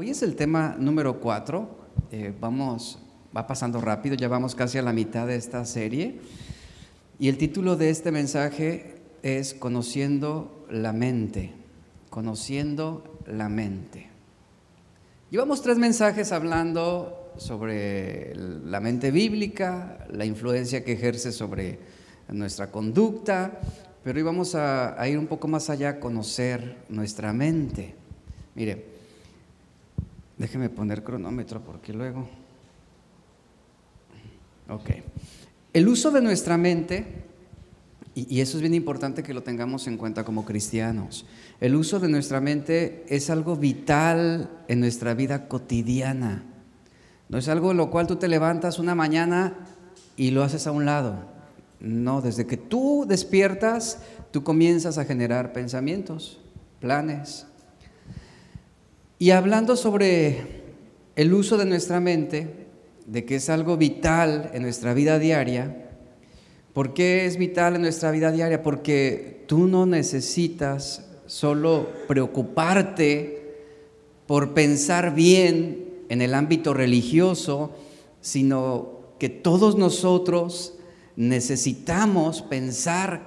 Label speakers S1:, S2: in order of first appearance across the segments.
S1: Hoy es el tema número 4. Eh, vamos, va pasando rápido, ya vamos casi a la mitad de esta serie. Y el título de este mensaje es Conociendo la mente. Conociendo la mente. Llevamos tres mensajes hablando sobre la mente bíblica, la influencia que ejerce sobre nuestra conducta, pero hoy vamos a, a ir un poco más allá conocer nuestra mente. Mire, Déjeme poner cronómetro porque luego... Ok. El uso de nuestra mente, y, eso es bien importante que lo tengamos en cuenta como cristianos, el uso de nuestra mente es algo vital en nuestra vida cotidiana. No es algo en lo cual tú te levantas una mañana y lo haces a un lado. No, desde que tú despiertas, tú comienzas a generar pensamientos, planes, y hablando sobre el uso de nuestra mente, de que es algo vital en nuestra vida diaria, ¿por qué es vital en nuestra vida diaria? Porque tú no necesitas solo preocuparte por pensar bien en el ámbito religioso, sino que todos nosotros necesitamos pensar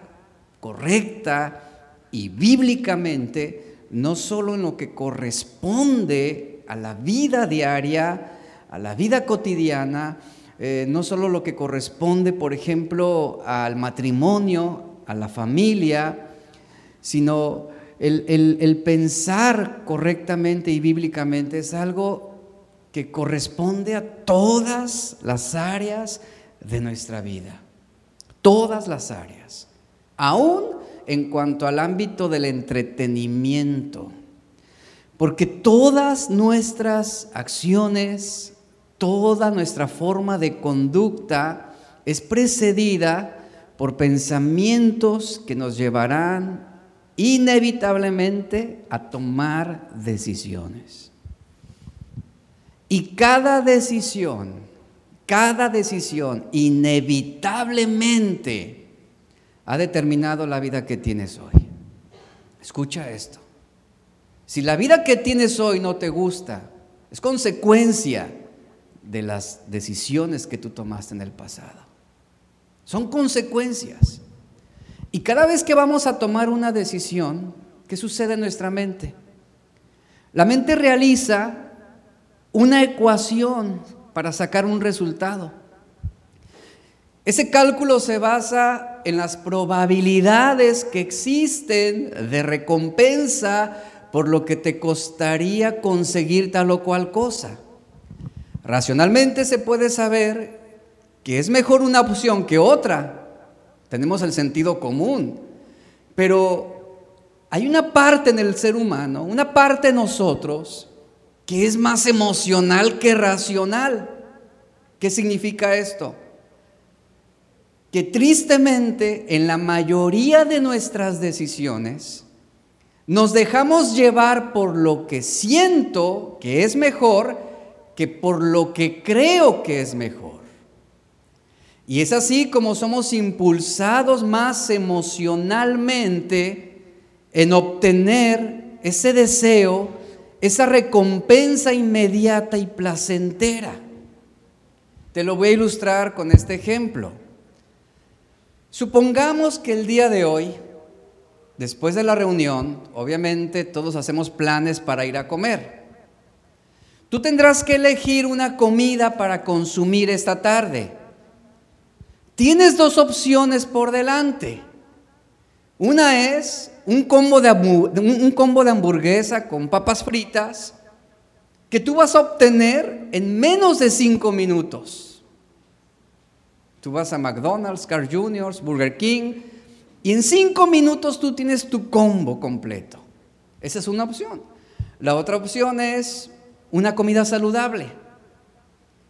S1: correcta y bíblicamente no solo en lo que corresponde a la vida diaria, a la vida cotidiana, eh, no solo lo que corresponde, por ejemplo, al matrimonio, a la familia, sino el, el pensar correctamente y bíblicamente es algo que corresponde a todas las áreas de nuestra vida, todas las áreas, aún en cuanto al ámbito del entretenimiento, porque todas nuestras acciones, toda nuestra forma de conducta es precedida por pensamientos que nos llevarán inevitablemente a tomar decisiones. Y cada decisión, cada decisión inevitablemente ha determinado la vida que tienes hoy. Escucha esto. Si la vida que tienes hoy no te gusta, es consecuencia de las decisiones que tú tomaste en el pasado. Son consecuencias. Y cada vez que vamos a tomar una decisión, ¿qué sucede en nuestra mente? La mente realiza una ecuación para sacar un resultado. Ese cálculo se basa en las probabilidades que existen de recompensa por lo que te costaría conseguir tal o cual cosa. Racionalmente se puede saber que es mejor una opción que otra. Tenemos el sentido común. Pero hay una parte en el ser humano, una parte de nosotros, que es más emocional que racional. ¿Qué significa esto? Que tristemente en la mayoría de nuestras decisiones nos dejamos llevar por lo que siento que es mejor que por lo que creo que es mejor. Y es así como somos impulsados más emocionalmente en obtener ese deseo, esa recompensa inmediata y placentera. Te lo voy a ilustrar con este ejemplo. Supongamos que el día de hoy, después de la reunión, obviamente todos hacemos planes para ir a comer. Tú tendrás que elegir una comida para consumir esta tarde. Tienes dos opciones por delante. Una es un combo de, un combo de hamburguesa con papas fritas que tú vas a obtener en menos de cinco minutos. Tú vas a McDonald's, Car Juniors, Burger King, y en cinco minutos tú tienes tu combo completo. Esa es una opción. La otra opción es una comida saludable.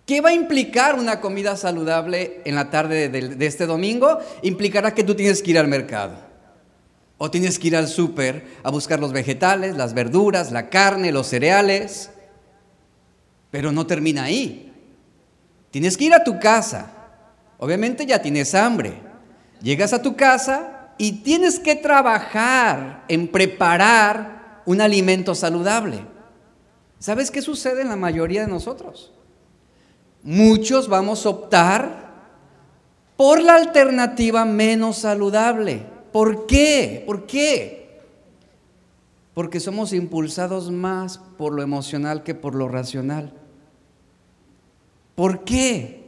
S1: ¿Qué va a implicar una comida saludable en la tarde de, de, este domingo? Implicará que tú tienes que ir al mercado. O tienes que ir al súper a buscar los vegetales, las verduras, la carne, los cereales. Pero no termina ahí. Tienes que ir a tu casa Obviamente ya tienes hambre. Llegas a tu casa y tienes que trabajar en preparar un alimento saludable. ¿Sabes qué sucede en la mayoría de nosotros? Muchos vamos a optar por la alternativa menos saludable. ¿Por qué? ¿Por qué? Porque somos impulsados más por lo emocional que por lo racional. ¿Por qué?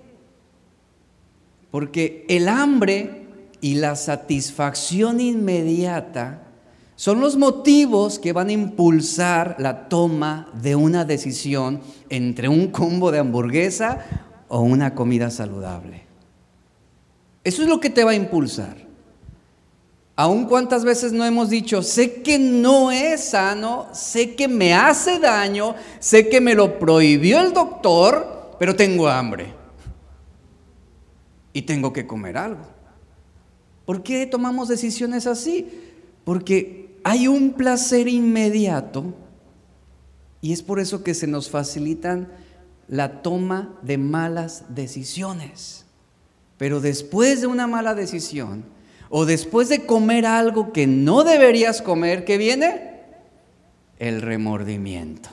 S1: Porque el hambre y la satisfacción inmediata son los motivos que van a impulsar la toma de una decisión entre un combo de hamburguesa o una comida saludable. Eso es lo que te va a impulsar. Aun cuántas veces no hemos dicho, sé que no es sano, sé que me hace daño, sé que me lo prohibió el doctor, pero tengo hambre. Y tengo que comer algo. ¿Por qué tomamos decisiones así? Porque hay un placer inmediato y es por eso que se nos facilitan la toma de malas decisiones. Pero después de una mala decisión o después de comer algo que no deberías comer, ¿qué viene? El remordimiento.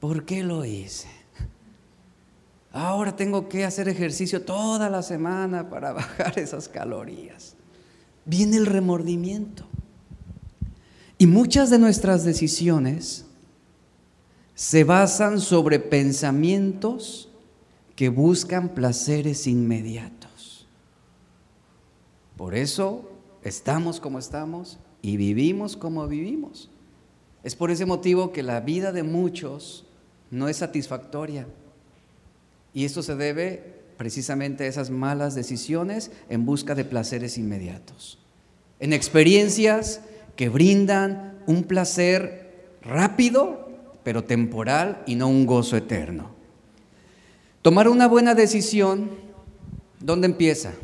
S1: ¿Por qué lo hice? Ahora tengo que hacer ejercicio toda la semana para bajar esas calorías. Viene el remordimiento. Y muchas de nuestras decisiones se basan sobre pensamientos que buscan placeres inmediatos. Por eso estamos como estamos y vivimos como vivimos. Es por ese motivo que la vida de muchos no es satisfactoria. Y esto se debe precisamente a esas malas decisiones en busca de placeres inmediatos. En experiencias que brindan un placer rápido, pero temporal y no un gozo eterno. Tomar una buena decisión, ¿dónde empieza?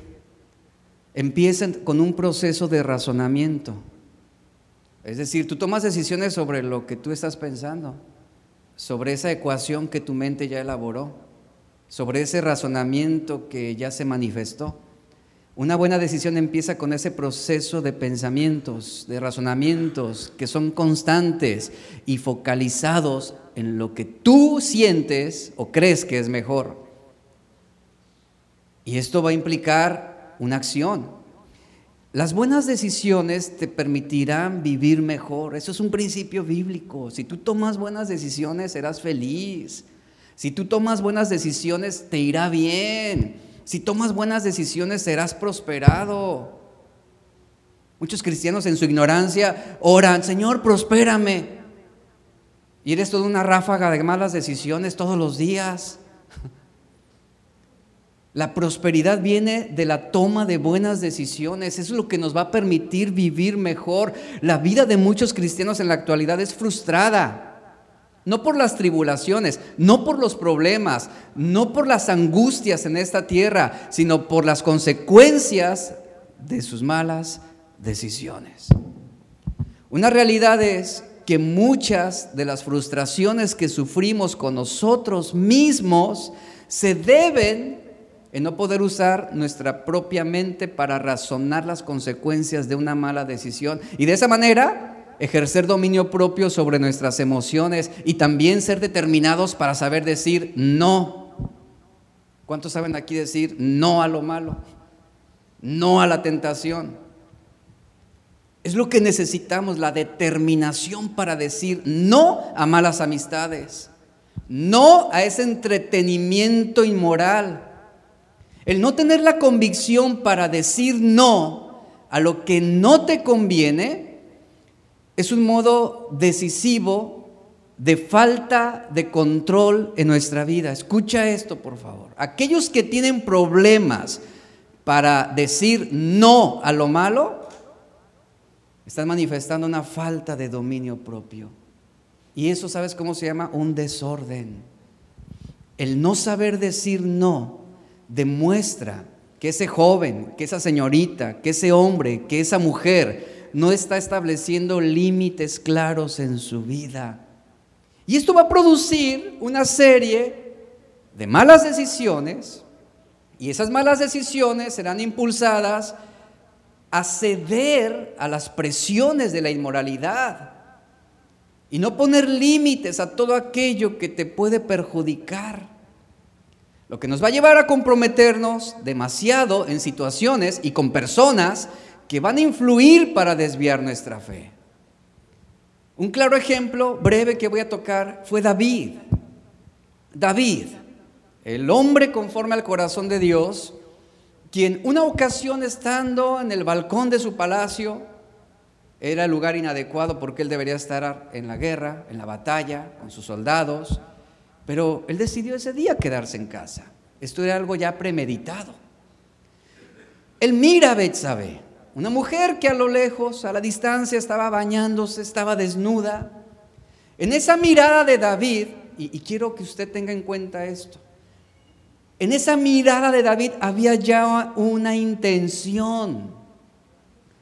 S1: Empieza con un proceso de razonamiento. Es decir, tú tomas decisiones sobre lo que tú estás pensando, sobre esa ecuación que tu mente ya elaboró, sobre ese razonamiento que ya se manifestó. Una buena decisión empieza con ese proceso de pensamientos, de razonamientos que son constantes y focalizados en lo que tú sientes o crees que es mejor. Y esto va a implicar una acción. Las buenas decisiones te permitirán vivir mejor. Eso es un principio bíblico. Si tú tomas buenas decisiones, serás feliz. Si tú tomas buenas decisiones, te irá bien. Si tomas buenas decisiones serás prosperado. Muchos cristianos en su ignorancia oran, Señor, prospérame. Y eres toda una ráfaga de malas decisiones todos los días. La prosperidad viene de la toma de buenas decisiones. Es lo que nos va a permitir vivir mejor. La vida de muchos cristianos en la actualidad es frustrada. No por las tribulaciones, no por los problemas, no por las angustias en esta tierra, sino por las consecuencias de sus malas decisiones. Una realidad es que muchas de las frustraciones que sufrimos con nosotros mismos se deben en no poder usar nuestra propia mente para razonar las consecuencias de una mala decisión. Y de esa manera ejercer dominio propio sobre nuestras emociones y también ser determinados para saber decir no. ¿Cuántos saben aquí decir no a lo malo? No a la tentación. Es lo que necesitamos, la determinación para decir no a malas amistades, no a ese entretenimiento inmoral. El no tener la convicción para decir no a lo que no te conviene es un modo decisivo de falta de control en nuestra vida. Escucha esto, por favor. Aquellos que tienen problemas para decir no a lo malo, están manifestando una falta de dominio propio. Y eso, ¿sabes cómo se llama? Un desorden. El no saber decir no demuestra que ese joven, que esa señorita, que ese hombre, que esa mujer no está estableciendo límites claros en su vida. Y esto va a producir una serie de malas decisiones y esas malas decisiones serán impulsadas a ceder a las presiones de la inmoralidad. y no poner límites a todo aquello que te puede perjudicar. Lo que nos va a llevar a comprometernos demasiado en situaciones y con personas que van a influir para desviar nuestra fe. Un claro ejemplo breve que voy a tocar fue David. David, el hombre conforme al corazón de Dios, quien una ocasión estando en el balcón de su palacio, era el lugar inadecuado porque él debería estar en la guerra, en la batalla, con sus soldados, pero él decidió ese día quedarse en casa. Esto era algo ya premeditado. Él mira a Betsabé, una mujer que a lo lejos, a la distancia, estaba bañándose, estaba desnuda. En esa mirada de David, y, quiero que usted tenga en cuenta esto, en esa mirada de David había ya una intención.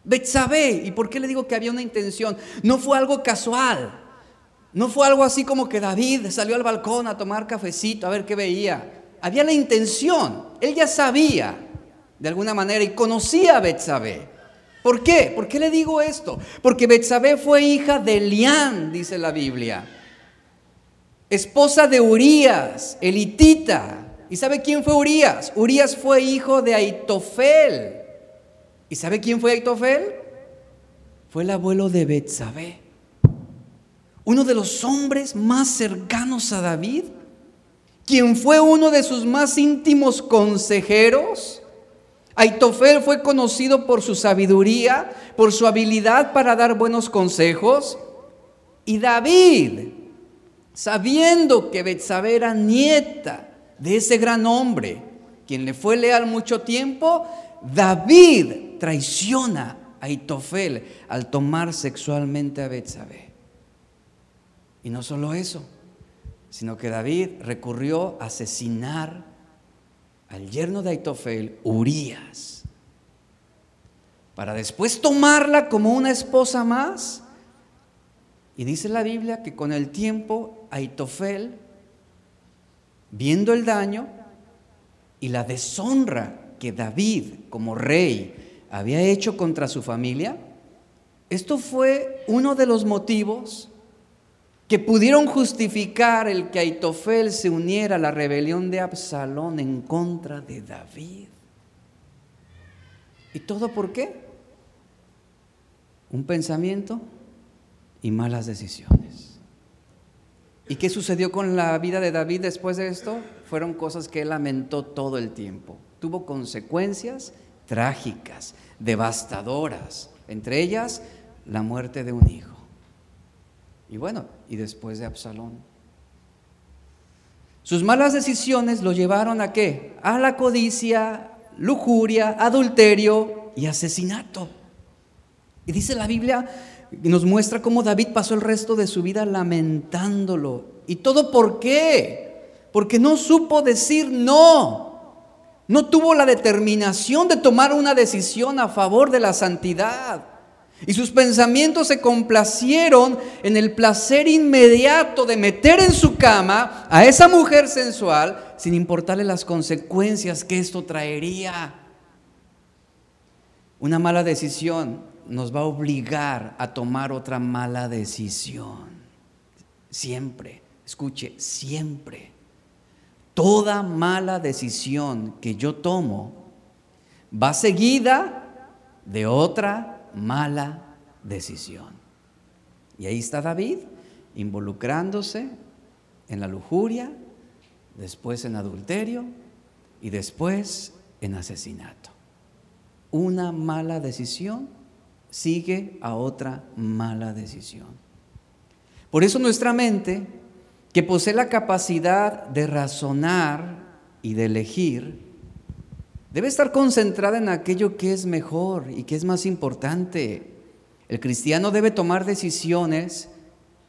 S1: Betsabé, ¿y por qué le digo que había una intención? No fue algo casual. No fue algo así como que David salió al balcón a tomar cafecito, a ver qué veía. Había la intención. Él ya sabía de alguna manera y conocía a Betsabé. ¿Por qué? ¿Por qué le digo esto? Porque Betsabé fue hija de Elián, dice la Biblia. Esposa de Urías, elitita. ¿Y sabe quién fue Urias? Urias fue hijo de Aitofel. ¿Y sabe quién fue Aitofel? Fue el abuelo de Betsabé. Uno de los hombres más cercanos a David, quien fue uno de sus más íntimos consejeros. Aitofel fue conocido por su sabiduría, por su habilidad para dar buenos consejos. Y David, sabiendo que Betsabé era nieta de ese gran hombre, quien le fue leal mucho tiempo, David traiciona a Itofel al tomar sexualmente a Betsabé. Y no solo eso, sino que David recurrió a asesinar al yerno de Aitofel, Urías, para después tomarla como una esposa más. Y dice la Biblia que con el tiempo Aitofel viendo el daño y la deshonra que David como rey había hecho contra su familia, esto fue uno de los motivos que pudieron justificar el que Aitofel se uniera a la rebelión de Absalón en contra de David. ¿Y todo por qué? Un pensamiento y malas decisiones. ¿Y qué sucedió con la vida de David después de esto? Fueron cosas que él lamentó todo el tiempo. Tuvo consecuencias trágicas, devastadoras, entre ellas la muerte de un hijo. Y bueno, y después de Absalón. Sus malas decisiones lo llevaron a qué? A la codicia, lujuria, adulterio y asesinato. Y dice la Biblia nos muestra cómo David pasó el resto de su vida lamentándolo. ¿Y todo por qué? Porque no supo decir no. No tuvo la determinación de tomar una decisión a favor de la santidad. Y sus pensamientos se complacieron en el placer inmediato de meter en su cama a esa mujer sensual sin importarle las consecuencias que esto traería. Una mala decisión nos va a obligar a tomar otra mala decisión. Siempre, escuche, siempre. Toda mala decisión que yo tomo va seguida de otra mala decisión. Y ahí está David involucrándose en la lujuria, después en adulterio y después en asesinato. Una mala decisión sigue a otra mala decisión. Por eso nuestra mente, que posee la capacidad de razonar y de elegir, debe estar concentrada en aquello que es mejor y que es más importante. El cristiano debe tomar decisiones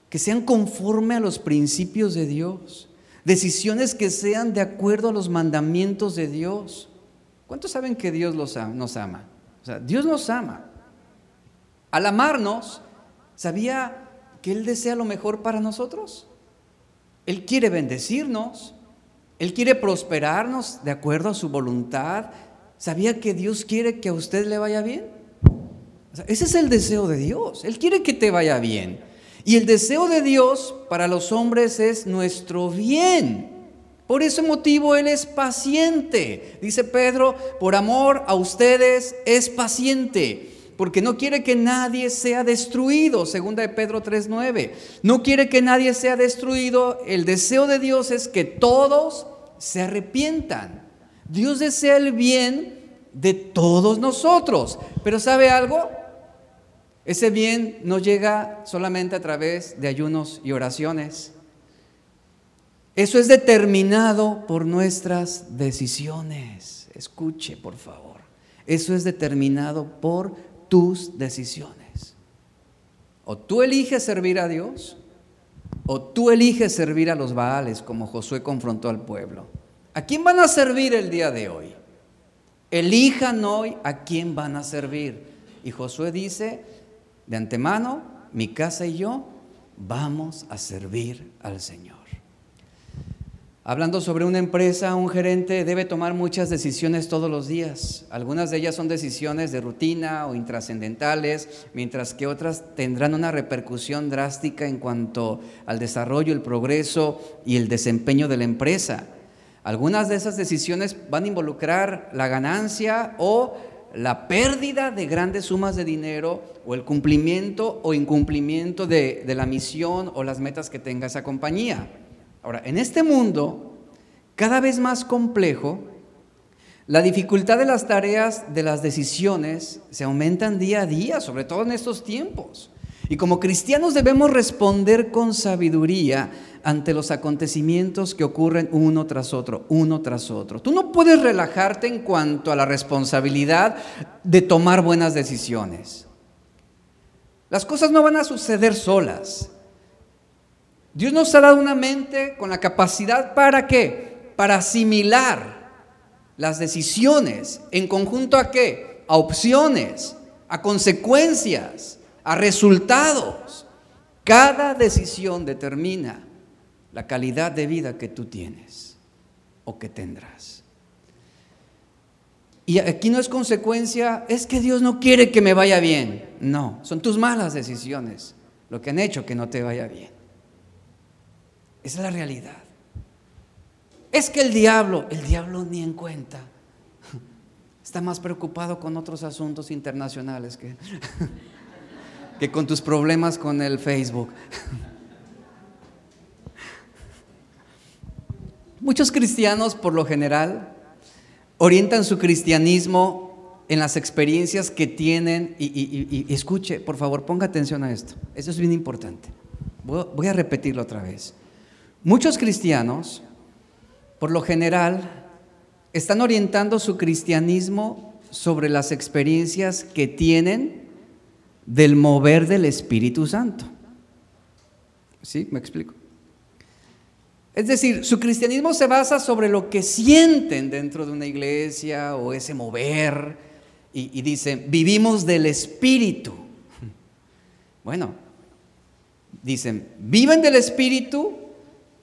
S1: que sean conforme a los principios de Dios, decisiones que sean de acuerdo a los mandamientos de Dios. ¿Cuántos saben que Dios nos ama? O sea, Dios nos ama. Al amarnos, ¿sabía que Él desea lo mejor para nosotros? Él quiere bendecirnos, Él quiere prosperarnos de acuerdo a su voluntad. ¿Sabía que Dios quiere que a usted le vaya bien? ese es el deseo de Dios. Él quiere que te vaya bien. Y el deseo de Dios para los hombres es nuestro bien. Por ese motivo Él es paciente. Dice Pedro, por amor a ustedes es paciente porque no quiere que nadie sea destruido, segunda de Pedro 3:9. No quiere que nadie sea destruido, el deseo de Dios es que todos se arrepientan. Dios desea el bien de todos nosotros, pero ¿sabe algo? Ese bien no llega solamente a través de ayunos y oraciones. Eso es determinado por nuestras decisiones. Escuche, por favor. Eso es determinado por tus decisiones. O tú eliges servir a Dios, o tú eliges servir a los Baales, como Josué confrontó al pueblo. ¿A quién van a servir el día de hoy? Elijan hoy a quién van a servir. Y Josué dice, de antemano, mi casa y yo vamos a servir al Señor. Hablando sobre una empresa, un gerente debe tomar muchas decisiones todos los días. Algunas de ellas son decisiones de rutina o intrascendentales, mientras que otras tendrán una repercusión drástica en cuanto al desarrollo, el progreso y el desempeño de la empresa. Algunas de esas decisiones van a involucrar la ganancia o la pérdida de grandes sumas de dinero o el cumplimiento o incumplimiento de, de la misión o las metas que tenga esa compañía. Ahora, en este mundo cada vez más complejo, la dificultad de las tareas, de las decisiones, se aumentan día a día, sobre todo en estos tiempos. Y como cristianos debemos responder con sabiduría ante los acontecimientos que ocurren uno tras otro, uno tras otro. Tú no puedes relajarte en cuanto a la responsabilidad de tomar buenas decisiones. Las cosas no van a suceder solas. Dios nos ha dado una mente con la capacidad para qué? Para asimilar las decisiones en conjunto a qué? A opciones, a consecuencias, a resultados. Cada decisión determina la calidad de vida que tú tienes o que tendrás. Y aquí no es consecuencia, es que Dios no quiere que me vaya bien. No, son tus malas decisiones lo que han hecho que no te vaya bien. Esa es la realidad. Es que el diablo, el diablo ni en cuenta. Está más preocupado con otros asuntos internacionales que, que con tus problemas con el Facebook. Muchos cristianos, por lo general, orientan su cristianismo en las experiencias que tienen. Y, escuche, por favor, ponga atención a esto. Eso es bien importante. voy a repetirlo otra vez. Muchos cristianos, por lo general, están orientando su cristianismo sobre las experiencias que tienen del mover del Espíritu Santo. ¿Sí? ¿Me explico? Es decir, su cristianismo se basa sobre lo que sienten dentro de una iglesia o ese mover y, y dicen, vivimos del Espíritu. Bueno, dicen, viven del Espíritu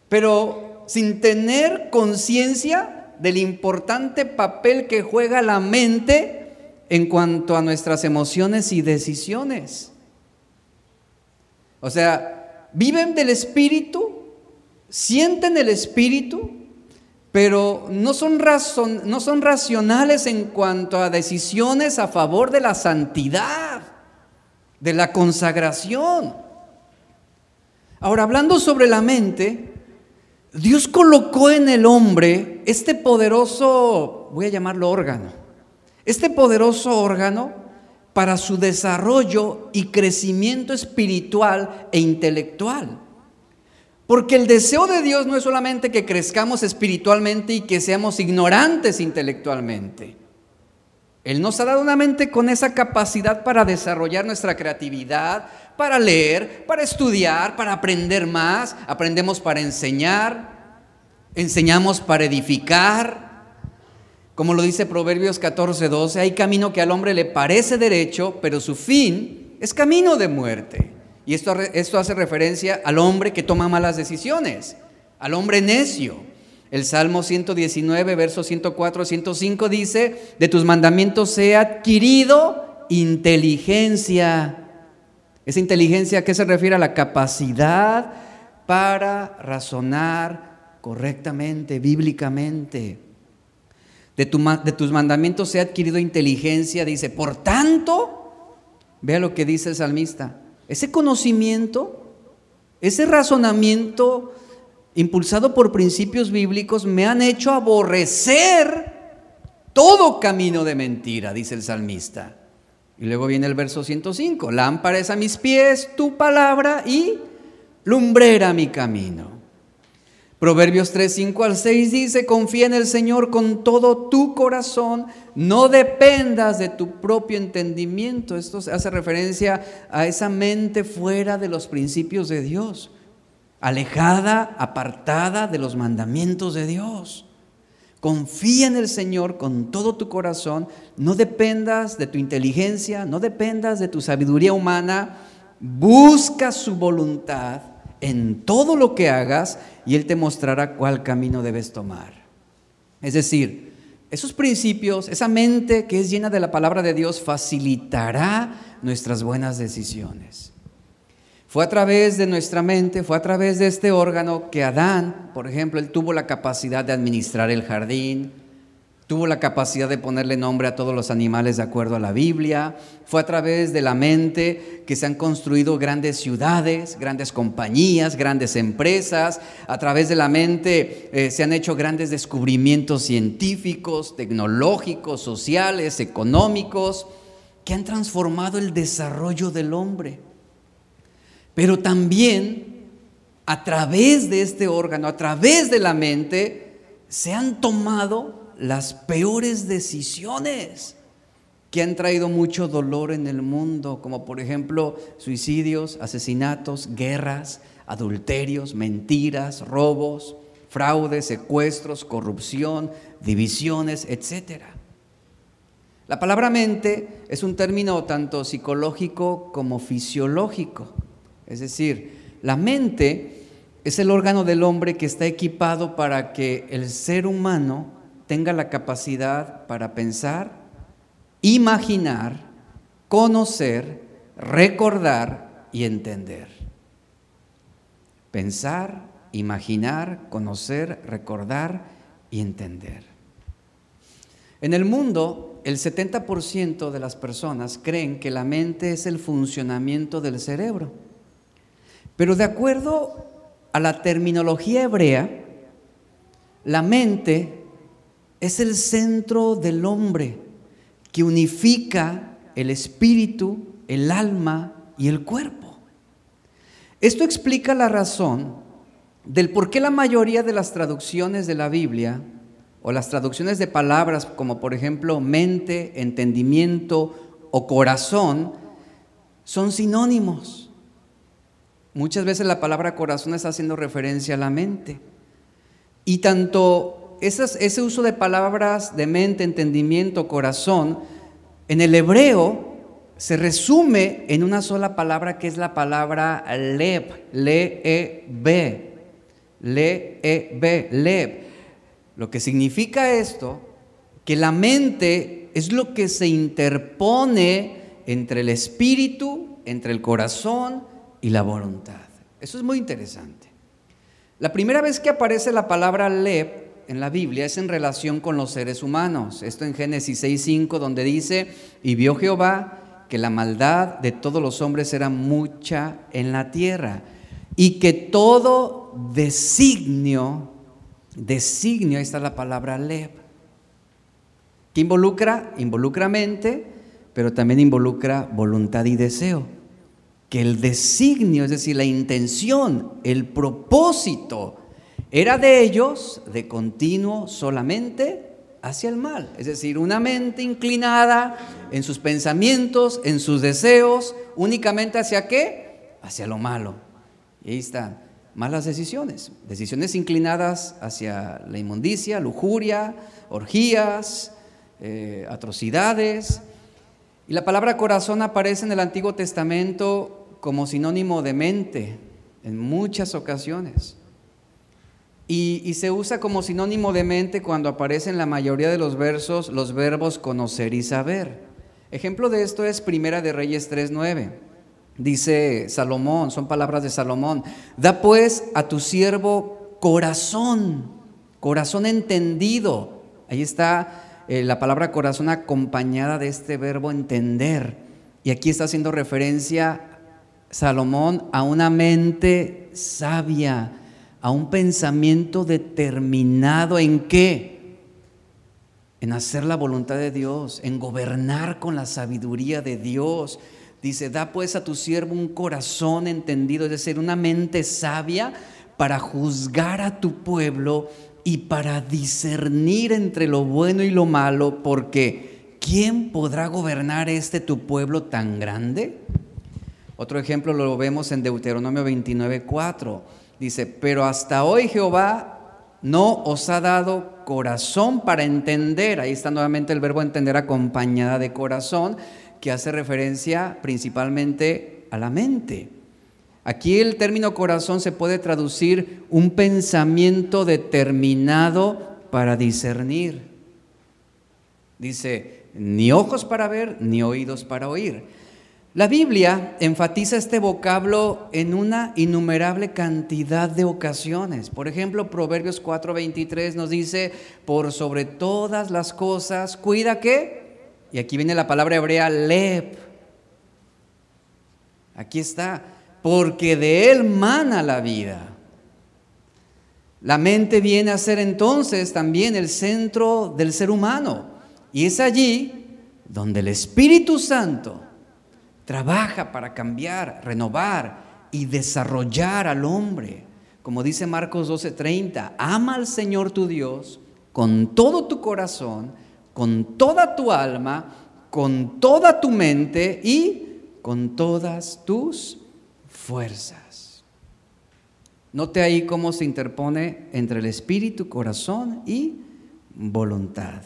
S1: pero sin tener conciencia del importante papel que juega la mente en cuanto a nuestras emociones y decisiones. O sea, viven del espíritu, sienten el espíritu, pero no son, son racionales en cuanto a decisiones a favor de la santidad, de la consagración. Ahora, hablando sobre la mente, Dios colocó en el hombre este poderoso, voy a llamarlo órgano, este poderoso órgano para su desarrollo y crecimiento espiritual e intelectual. Porque el deseo de Dios no es solamente que crezcamos espiritualmente y que seamos ignorantes intelectualmente. Él nos ha dado una mente con esa capacidad para desarrollar nuestra creatividad, para leer, para estudiar, para aprender más. Aprendemos para enseñar, enseñamos para edificar. Como lo dice Proverbios 14, 12, hay camino que al hombre le parece derecho, pero su fin es camino de muerte. Y esto, esto hace referencia al hombre que toma malas decisiones, al hombre necio. El Salmo 119, versos 104, 105 dice, de tus mandamientos he adquirido inteligencia. Esa inteligencia, ¿a qué se refiere? A la capacidad para razonar correctamente, bíblicamente. De, de tus mandamientos ha adquirido inteligencia, dice, por tanto, vea lo que dice el salmista, ese conocimiento, ese razonamiento impulsado por principios bíblicos, me han hecho aborrecer todo camino de mentira, dice el salmista. Y luego viene el verso 105, lámpara es a mis pies tu palabra y lumbrera mi camino. Proverbios 3, 5 al 6 dice, confía en el Señor con todo tu corazón, no dependas de tu propio entendimiento. Esto hace referencia a esa mente fuera de los principios de Dios, alejada, apartada de los mandamientos de Dios. Confía en el Señor con todo tu corazón, no dependas de tu inteligencia, no dependas de tu sabiduría humana, busca su voluntad en todo lo que hagas y Él te mostrará cuál camino debes tomar. Es decir, esos principios, esa mente que es llena de la palabra de Dios facilitará nuestras buenas decisiones. Fue a través de nuestra mente, fue a través de este órgano que Adán, por ejemplo, él tuvo la capacidad de administrar el jardín, tuvo la capacidad de ponerle nombre a todos los animales de acuerdo a la Biblia. Fue a través de la mente que se han construido grandes ciudades, grandes compañías, grandes empresas. A través de la mente eh, se han hecho grandes descubrimientos científicos, tecnológicos, sociales, económicos, que han transformado el desarrollo del hombre. Pero también a través de este órgano, a través de la mente, se han tomado las peores decisiones que han traído mucho dolor en el mundo, como por ejemplo suicidios, asesinatos, guerras, adulterios, mentiras, robos, fraudes, secuestros, corrupción, divisiones, etc. La palabra mente es un término tanto psicológico como fisiológico. Es decir, la mente es el órgano del hombre que está equipado para que el ser humano tenga la capacidad para pensar, imaginar, conocer, recordar y entender. Pensar, imaginar, conocer, recordar y entender. En el mundo, el 70% de las personas creen que la mente es el funcionamiento del cerebro. Pero de acuerdo a la terminología hebrea, la mente es el centro del hombre que unifica el espíritu, el alma y el cuerpo. Esto explica la razón del por qué la mayoría de las traducciones de la Biblia o las traducciones de palabras como por ejemplo mente, entendimiento o corazón son sinónimos. Muchas veces la palabra corazón está haciendo referencia a la mente. Y tanto ese uso de palabras de mente, entendimiento, corazón, en el hebreo se resume en una sola palabra que es la palabra leb, le-e-b, le-e-b, leb. Lo que significa esto, que la mente es lo que se interpone entre el espíritu, entre el corazón y la voluntad. Eso es muy interesante. La primera vez que aparece la palabra leb en la Biblia es en relación con los seres humanos. Esto en Génesis 6.5 donde dice, y vio Jehová que la maldad de todos los hombres era mucha en la tierra y que todo designio, designio, ahí está la palabra leb, que involucra, involucra mente, pero también involucra voluntad y deseo. Que el designio, es decir, la intención, el propósito, era de ellos de continuo solamente hacia el mal, es decir, una mente inclinada en sus pensamientos, en sus deseos, únicamente hacia qué? Hacia lo malo. Y ahí están, malas decisiones, decisiones inclinadas hacia la inmundicia, lujuria, orgías, eh, atrocidades. Y la palabra corazón aparece en el Antiguo Testamento como sinónimo de mente en muchas ocasiones. Y, se usa como sinónimo de mente cuando aparece en la mayoría de los versos los verbos conocer y saber. Ejemplo de esto es Primera de Reyes 3.9. Dice Salomón, son palabras de Salomón, da pues a tu siervo corazón, corazón entendido. Ahí está eh, la palabra corazón acompañada de este verbo entender. Y aquí está haciendo referencia Salomón a una mente sabia, a un pensamiento determinado en qué? En hacer la voluntad de Dios, en gobernar con la sabiduría de Dios. Dice, da pues a tu siervo un corazón entendido, es decir, una mente sabia para juzgar a tu pueblo y para discernir entre lo bueno y lo malo, porque ¿quién podrá gobernar este tu pueblo tan grande? Otro ejemplo lo vemos en Deuteronomio 29, 4. Dice, pero hasta hoy Jehová no os ha dado corazón para entender. Ahí está nuevamente el verbo entender acompañada de corazón, que hace referencia principalmente a la mente. Aquí el término corazón se puede traducir un pensamiento determinado para discernir. Dice, ni ojos para ver, ni oídos para oír. La Biblia enfatiza este vocablo en una innumerable cantidad de ocasiones. Por ejemplo, Proverbios 4:23 nos dice, por sobre todas las cosas, cuida que, y aquí viene la palabra hebrea lep. Aquí está, porque de él mana la vida. La mente viene a ser entonces también el centro del ser humano. Y es allí donde el Espíritu Santo Trabaja para cambiar, renovar y desarrollar al hombre. Como dice Marcos 12:30, ama al Señor tu Dios con todo tu corazón, con toda tu alma, con toda tu mente y con todas tus fuerzas. Note ahí cómo se interpone entre el espíritu, corazón y voluntad.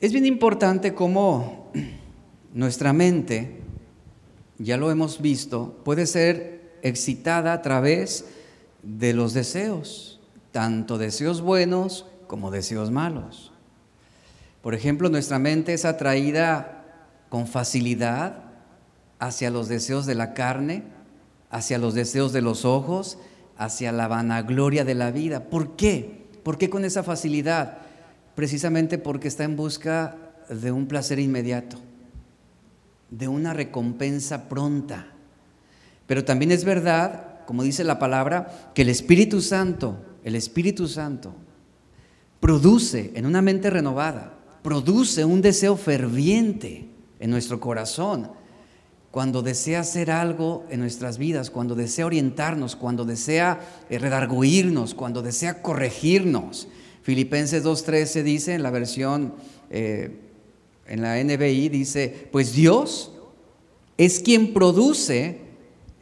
S1: Es bien importante cómo nuestra mente, ya lo hemos visto, puede ser excitada a través de los deseos, tanto deseos buenos como deseos malos. Por ejemplo, nuestra mente es atraída con facilidad hacia los deseos de la carne, hacia los deseos de los ojos, hacia la vanagloria de la vida. ¿Por qué? ¿Por qué con esa facilidad? Precisamente porque está en busca de un placer inmediato de una recompensa pronta. Pero también es verdad, como dice la palabra, que el Espíritu Santo, el Espíritu Santo, produce en una mente renovada, produce un deseo ferviente en nuestro corazón. Cuando desea hacer algo en nuestras vidas, cuando desea orientarnos, cuando desea eh, redarguirnos, cuando desea corregirnos. Filipenses 2.13 dice en la versión eh, en la NBI dice, pues Dios es quien produce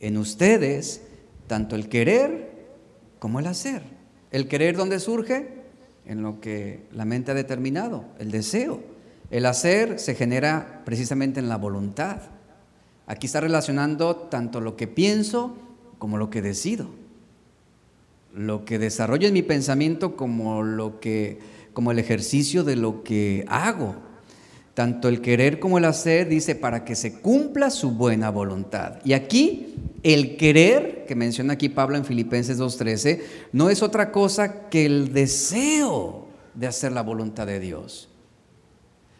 S1: en ustedes tanto el querer como el hacer. El querer dónde surge? En lo que la mente ha determinado, el deseo. El hacer se genera precisamente en la voluntad. Aquí está relacionando tanto lo que pienso como lo que decido. Lo que desarrollo en mi pensamiento como lo que como el ejercicio de lo que hago tanto el querer como el hacer, dice, para que se cumpla su buena voluntad. Y aquí, el querer, que menciona aquí Pablo en Filipenses 2.13, no es otra cosa que el deseo de hacer la voluntad de Dios.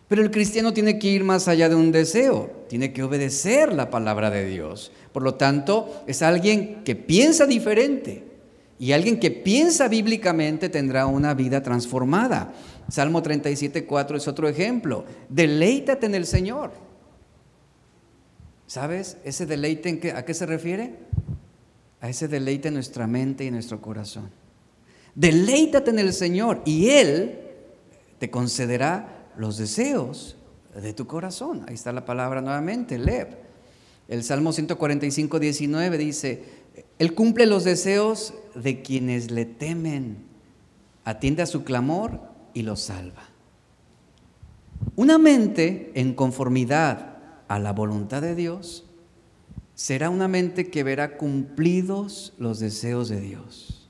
S1: Pero el cristiano tiene que ir más allá de un deseo, tiene que obedecer la palabra de Dios. Por lo tanto, es alguien que piensa diferente. Y alguien que piensa bíblicamente tendrá una vida transformada. Salmo 37, 4 es otro ejemplo. Deleítate en el Señor. ¿Sabes? Ese deleite a qué se refiere? A ese deleite en nuestra mente y en nuestro corazón. Deleítate en el Señor y Él te concederá los deseos de tu corazón. Ahí está la palabra nuevamente, lev. El Salmo 145, 19 dice, Él cumple los deseos de quienes le temen, atiende a su clamor y lo salva. Una mente en conformidad a la voluntad de Dios será una mente que verá cumplidos los deseos de Dios.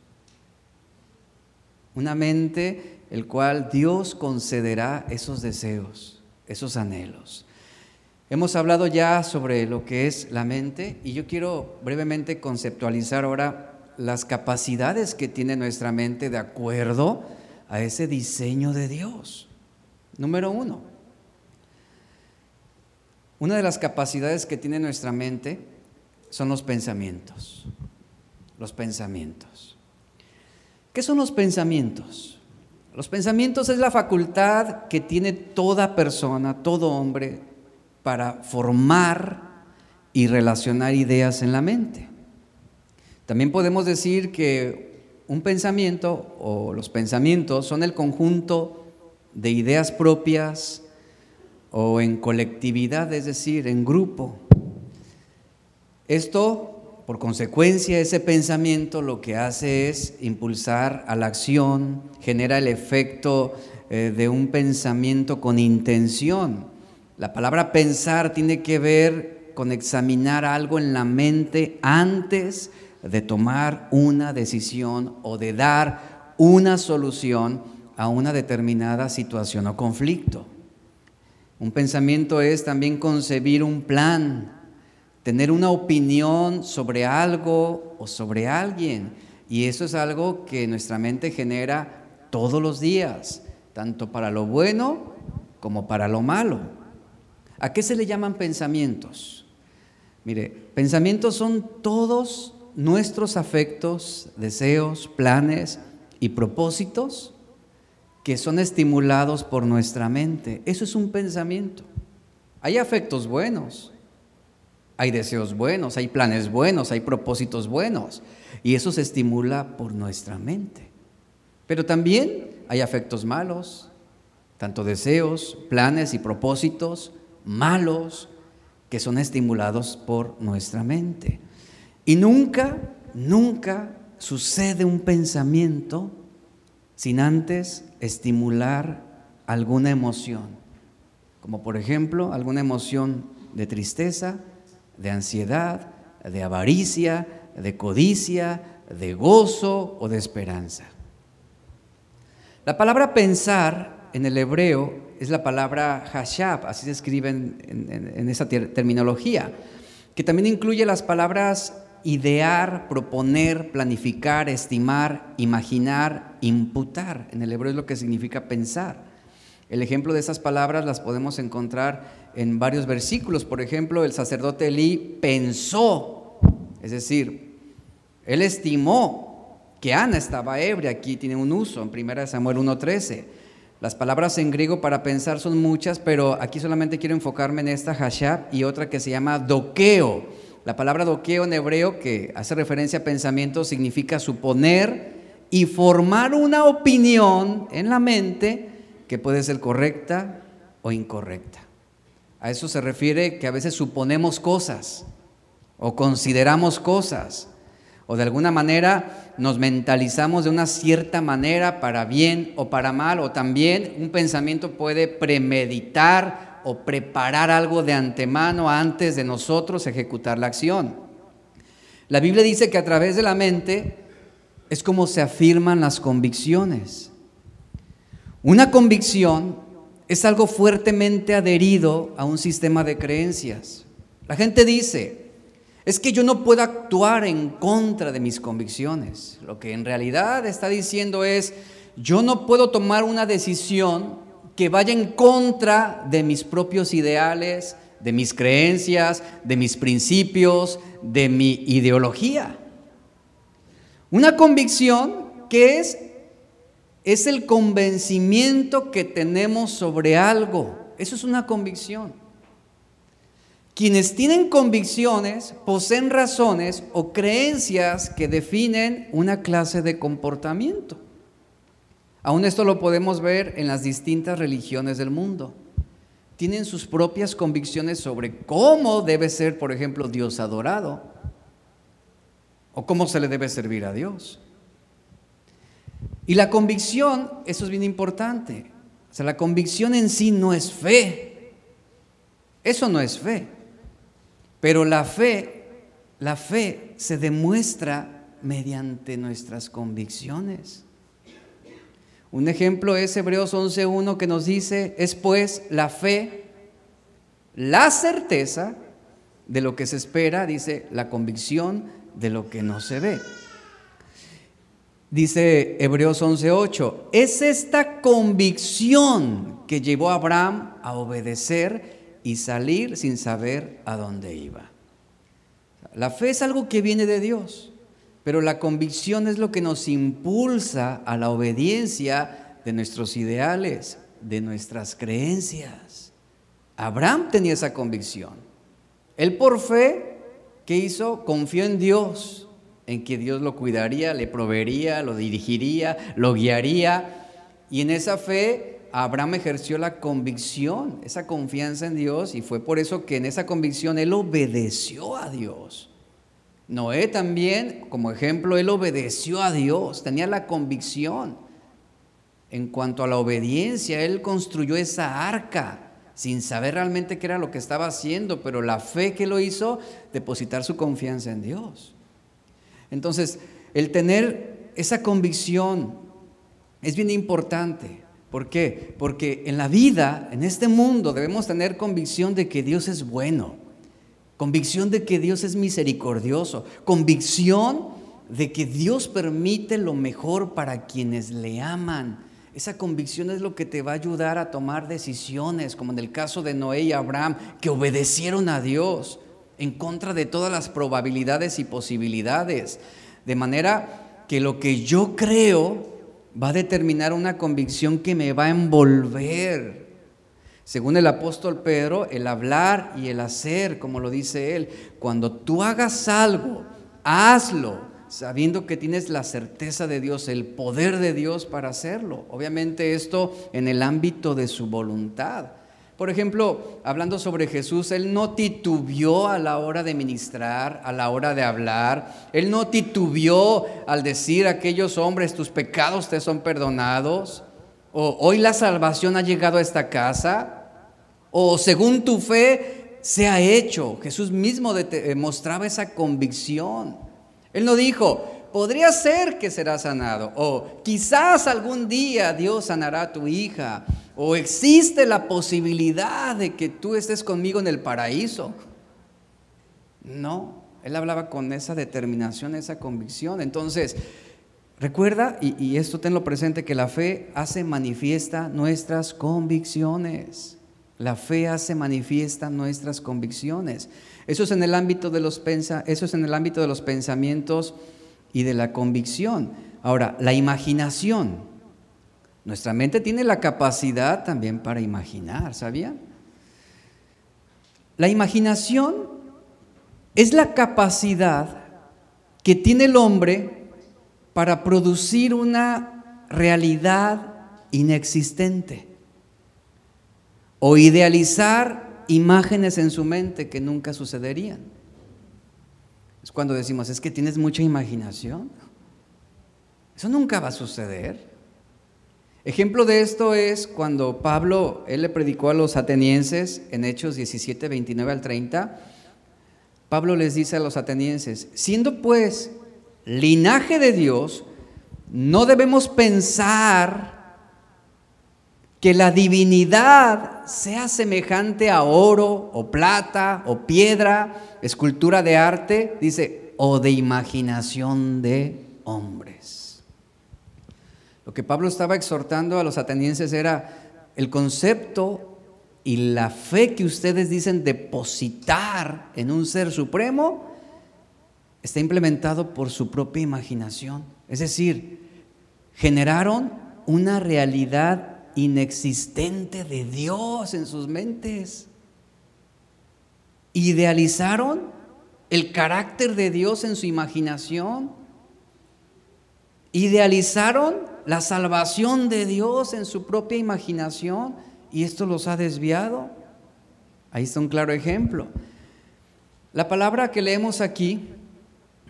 S1: Una mente el cual Dios concederá esos deseos, esos anhelos. Hemos hablado ya sobre lo que es la mente y yo quiero brevemente conceptualizar ahora las capacidades que tiene nuestra mente de acuerdo a ese diseño de Dios. Número uno, una de las capacidades que tiene nuestra mente son los pensamientos. Los pensamientos. ¿Qué son los pensamientos? Los pensamientos es la facultad que tiene toda persona, todo hombre, para formar y relacionar ideas en la mente. También podemos decir que un pensamiento o los pensamientos son el conjunto de ideas propias o en colectividad, es decir, en grupo, esto, por consecuencia, ese pensamiento lo que hace es impulsar a la acción, genera el efecto eh, de un pensamiento con intención. La palabra pensar tiene que ver con examinar algo en la mente antes de tomar una decisión o de dar una solución a una determinada situación o conflicto. Un pensamiento es también concebir un plan, tener una opinión sobre algo o sobre alguien. Y eso es algo que nuestra mente genera todos los días, tanto para lo bueno como para lo malo. ¿A qué se le llaman pensamientos? Mire, pensamientos son todos nuestros afectos, deseos, planes y propósitos que son estimulados por nuestra mente. Eso es un pensamiento. Hay afectos buenos, hay deseos buenos, hay planes buenos, hay propósitos buenos. Y eso se estimula por nuestra mente. Pero también hay afectos malos, tanto deseos, planes y propósitos malos que son estimulados por nuestra mente. Y nunca, nunca sucede un pensamiento sin antes estimular alguna emoción, como por ejemplo alguna emoción de tristeza, de ansiedad, de avaricia, de codicia, de gozo o de esperanza. La palabra pensar en el hebreo es la palabra hashab, así se escribe en, esa terminología, que también incluye las palabras idear, proponer, planificar, estimar, imaginar, imputar. En el hebreo es lo que significa pensar. El ejemplo de esas palabras las podemos encontrar en varios versículos. Por ejemplo, el sacerdote Elí pensó, es decir, él estimó que Ana estaba ebria. Aquí tiene un uso en 1 Samuel 1.13. Las palabras en griego para pensar son muchas, pero aquí solamente quiero enfocarme en esta hashab y otra que se llama doqueo. La palabra doqueo en hebreo, que hace referencia a pensamiento, significa suponer y formar una opinión en la mente que puede ser correcta o incorrecta. A eso se refiere que a veces suponemos cosas o consideramos cosas o de alguna manera nos mentalizamos de una cierta manera para bien o para mal o también un pensamiento puede premeditar o preparar algo de antemano antes de nosotros ejecutar la acción. La Biblia dice que a través de la mente es como se afirman las convicciones. Una convicción es algo fuertemente adherido a un sistema de creencias. La gente dice, es que yo no puedo actuar en contra de mis convicciones. Lo que en realidad está diciendo es, yo no puedo tomar una decisión que vaya en contra de mis propios ideales, de mis creencias, de mis principios, de mi ideología. Una convicción que es es el convencimiento que tenemos sobre algo. Eso es una convicción. Quienes tienen convicciones poseen razones o creencias que definen una clase de comportamiento. Aún esto lo podemos ver en las distintas religiones del mundo. Tienen sus propias convicciones sobre cómo debe ser, por ejemplo, Dios adorado o cómo se le debe servir a Dios. Y la convicción, eso es bien importante. O sea, la convicción en sí no es fe. Eso no es fe. Pero la fe, la fe se demuestra mediante nuestras convicciones. Un ejemplo es Hebreos 11.1 que nos dice, es pues la fe La certeza de lo que se espera, dice, la convicción de lo que no se ve. Dice Hebreos 11:8, es esta convicción que llevó a Abraham a obedecer y salir sin saber a dónde iba. La fe es algo que viene de Dios, pero la convicción es lo que nos impulsa a la obediencia de nuestros ideales, de nuestras creencias. Abraham tenía esa convicción. Él por fe, ¿qué hizo? Confió en Dios en que Dios lo cuidaría, le proveería, lo dirigiría, lo guiaría. Y en esa fe Abraham ejerció la convicción, esa confianza en Dios, y fue por eso que en esa convicción él obedeció a Dios. Noé también, como ejemplo, él obedeció a Dios, tenía la convicción. En cuanto a la obediencia, él construyó esa arca sin saber realmente qué era lo que estaba haciendo, pero la fe que lo hizo, depositar su confianza en Dios. Entonces, el tener esa convicción es bien importante. ¿Por qué? Porque en la vida, en este mundo, debemos tener convicción de que Dios es bueno, convicción de que Dios es misericordioso, convicción de que Dios permite lo mejor para quienes le aman. Esa convicción es lo que te va a ayudar a tomar decisiones, como en el caso de Noé y Abraham, que obedecieron a Dios en contra de todas las probabilidades y posibilidades. De manera que lo que yo creo va a determinar una convicción que me va a envolver. Según el apóstol Pedro, el hablar y el hacer, como lo dice él, cuando tú hagas algo, hazlo sabiendo que tienes la certeza de Dios, el poder de Dios para hacerlo. Obviamente esto en el ámbito de su voluntad. Por ejemplo, hablando sobre Jesús, Él no titubió a la hora de ministrar, a la hora de hablar. Él no titubió al decir a aquellos hombres, tus pecados te son perdonados. O hoy la salvación ha llegado a esta casa. O según tu fe se ha hecho. Jesús mismo eh, mostraba esa convicción. Él no dijo, podría ser que será sanado. O quizás algún día Dios sanará a tu hija o existe la posibilidad de que tú estés conmigo en el paraíso. No, él hablaba con esa determinación, esa convicción. Entonces, recuerda, y, esto tenlo presente, que la fe hace manifiesta nuestras convicciones. La fe hace manifiesta nuestras convicciones. Eso es en el ámbito de los pensa, eso es en el ámbito de los pensamientos y de la convicción. Ahora, la imaginación. Nuestra mente tiene la capacidad también para imaginar, ¿sabían? La imaginación es la capacidad que tiene el hombre para producir una realidad inexistente o idealizar imágenes en su mente que nunca sucederían. Es cuando decimos, es que tienes mucha imaginación. Eso nunca va a suceder. Ejemplo de esto es cuando Pablo, él le predicó a los atenienses en Hechos 17, 29 al 30. Pablo les dice a los atenienses, siendo pues linaje de Dios, no debemos pensar que la divinidad sea semejante a oro o plata o piedra, escultura de arte, dice, o de imaginación de hombres. Lo que Pablo estaba exhortando a los atenienses era el concepto y la fe que ustedes dicen depositar en un ser supremo está implementado por su propia imaginación. Es decir, generaron una realidad inexistente de Dios en sus mentes. Idealizaron el carácter de Dios en su imaginación. Idealizaron la salvación de Dios en su propia imaginación y esto los ha desviado. Ahí está un claro ejemplo. La palabra que leemos aquí,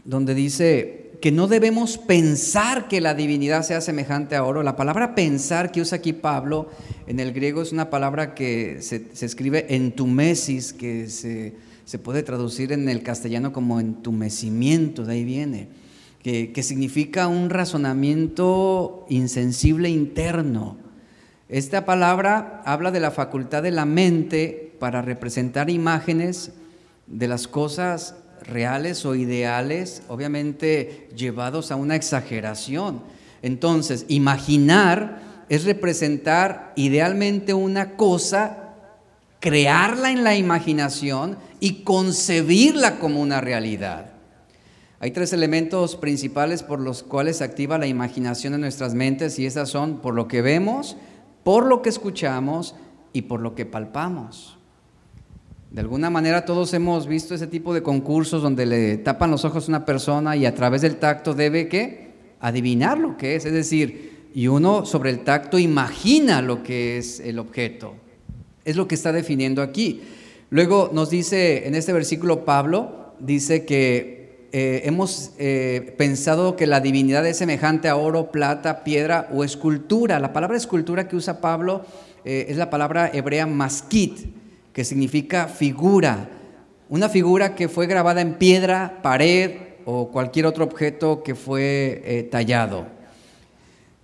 S1: donde dice que no debemos pensar que la divinidad sea semejante a oro, la palabra pensar que usa aquí Pablo en el griego es una palabra que se, escribe entumesis, que se, se puede traducir en el castellano como entumecimiento, de ahí viene que, significa un razonamiento insensible interno. Esta palabra habla de la facultad de la mente para representar imágenes de las cosas reales o ideales, obviamente llevados a una exageración. Entonces, imaginar es representar idealmente una cosa, crearla en la imaginación y concebirla como una realidad. Hay tres elementos principales por los cuales se activa la imaginación en nuestras mentes y esas son por lo que vemos, por lo que escuchamos y por lo que palpamos. De alguna manera todos hemos visto ese tipo de concursos donde le tapan los ojos a una persona y a través del tacto debe que adivinar lo que es, es decir, y uno sobre el tacto imagina lo que es el objeto. Es lo que está definiendo aquí. Luego nos dice en este versículo Pablo, dice que eh, hemos eh, pensado que la divinidad es semejante a oro, plata, piedra o escultura. La palabra escultura que usa Pablo eh, es la palabra hebrea maskit que significa figura, una figura que fue grabada en piedra, pared o cualquier otro objeto que fue tallado.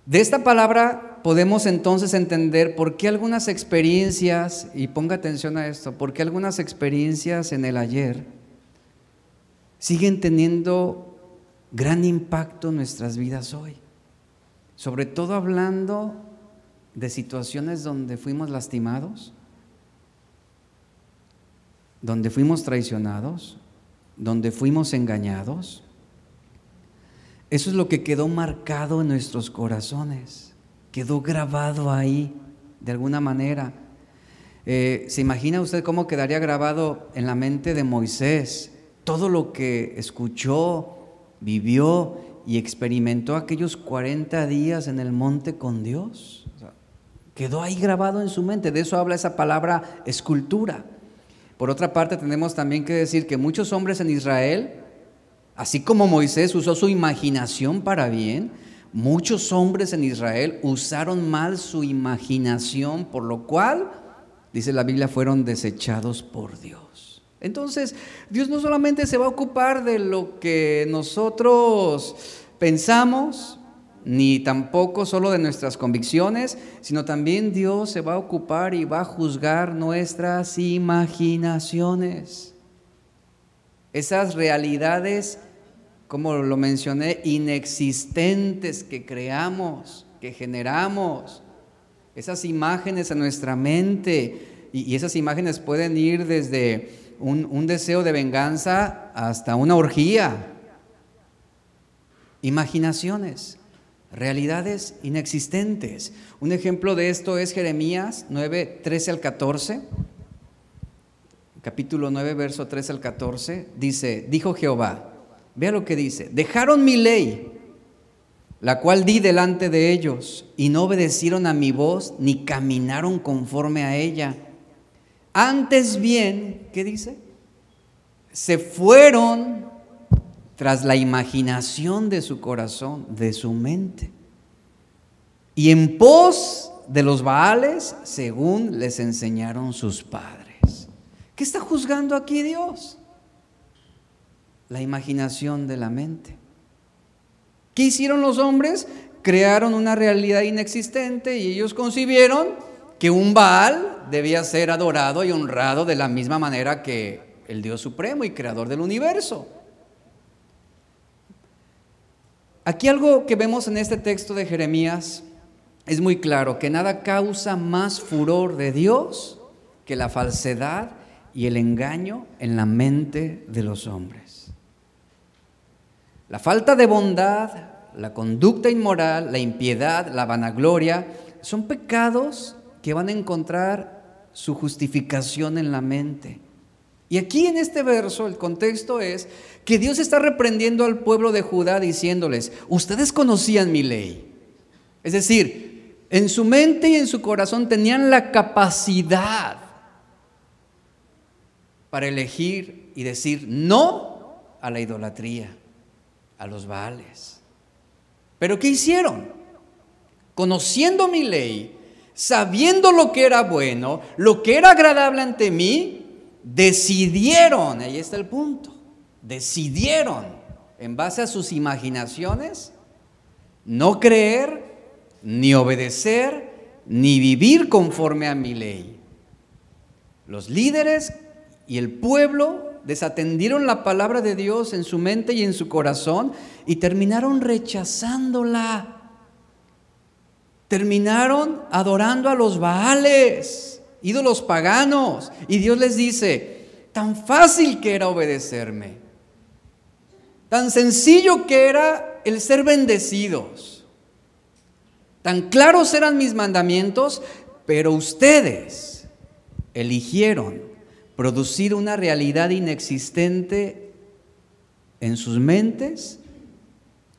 S1: De esta palabra podemos entonces entender por qué algunas experiencias, y ponga atención a esto, por qué algunas experiencias en el ayer siguen teniendo gran impacto en nuestras vidas hoy. Sobre todo hablando de situaciones donde fuimos lastimados, donde fuimos traicionados, donde fuimos engañados. Eso es lo que quedó marcado en nuestros corazones, quedó grabado ahí de alguna manera. Eh, ¿Se imagina usted cómo quedaría grabado en la mente de Moisés todo lo que escuchó, vivió y experimentó aquellos 40 días en el monte con Dios? quedó ahí grabado en su mente. De eso habla esa palabra escultura. Por otra parte, tenemos también que decir que muchos hombres en Israel, así como Moisés usó su imaginación para bien, muchos hombres en Israel usaron mal su imaginación, por lo cual, dice la Biblia, fueron desechados por Dios. Entonces, Dios no solamente se va a ocupar de lo que nosotros pensamos, ni tampoco solo de nuestras convicciones, sino también Dios se va a ocupar y va a juzgar nuestras imaginaciones. Esas realidades, como lo mencioné, inexistentes que creamos, que generamos, esas imágenes en nuestra mente, y, esas imágenes pueden ir desde un, deseo de venganza hasta una orgía. Imaginaciones realidades inexistentes. Un ejemplo de esto es Jeremías 9, 13 al 14. Capítulo 9, verso 13 al 14. Dice, dijo Jehová, vea lo que dice, dejaron mi ley, la cual di delante de ellos, y no obedecieron a mi voz, ni caminaron conforme a ella. Antes bien, ¿qué dice? Se fueron tras la imaginación de su corazón, de su mente. Y en pos de los Baales, según les enseñaron sus padres. ¿Qué está juzgando aquí Dios? La imaginación de la mente. ¿Qué hicieron los hombres? Crearon una realidad inexistente y ellos concibieron que un Baal debía ser adorado y honrado de la misma manera que el Dios supremo y creador del universo. Aquí algo que vemos en este texto de Jeremías es muy claro, que nada causa más furor de Dios que la falsedad y el engaño en la mente de los hombres. La falta de bondad, la conducta inmoral, la impiedad, la vanagloria, son pecados que van a encontrar su justificación en la mente. Y aquí en este verso el contexto es que Dios está reprendiendo al pueblo de Judá diciéndoles, ustedes conocían mi ley. Es decir, en su mente y en su corazón tenían la capacidad para elegir y decir no a la idolatría, a los baales. Pero ¿qué hicieron? Conociendo mi ley, sabiendo lo que era bueno, lo que era agradable ante mí, decidieron, ahí está el punto, decidieron en base a sus imaginaciones no creer, ni obedecer, ni vivir conforme a mi ley. Los líderes y el pueblo desatendieron la palabra de Dios en su mente y en su corazón y terminaron rechazándola. Terminaron adorando a los Baales, ídolos paganos. Y Dios les dice, tan fácil que era obedecerme, tan sencillo que era el ser bendecidos, tan claros eran mis mandamientos, pero ustedes eligieron producir una realidad inexistente en sus mentes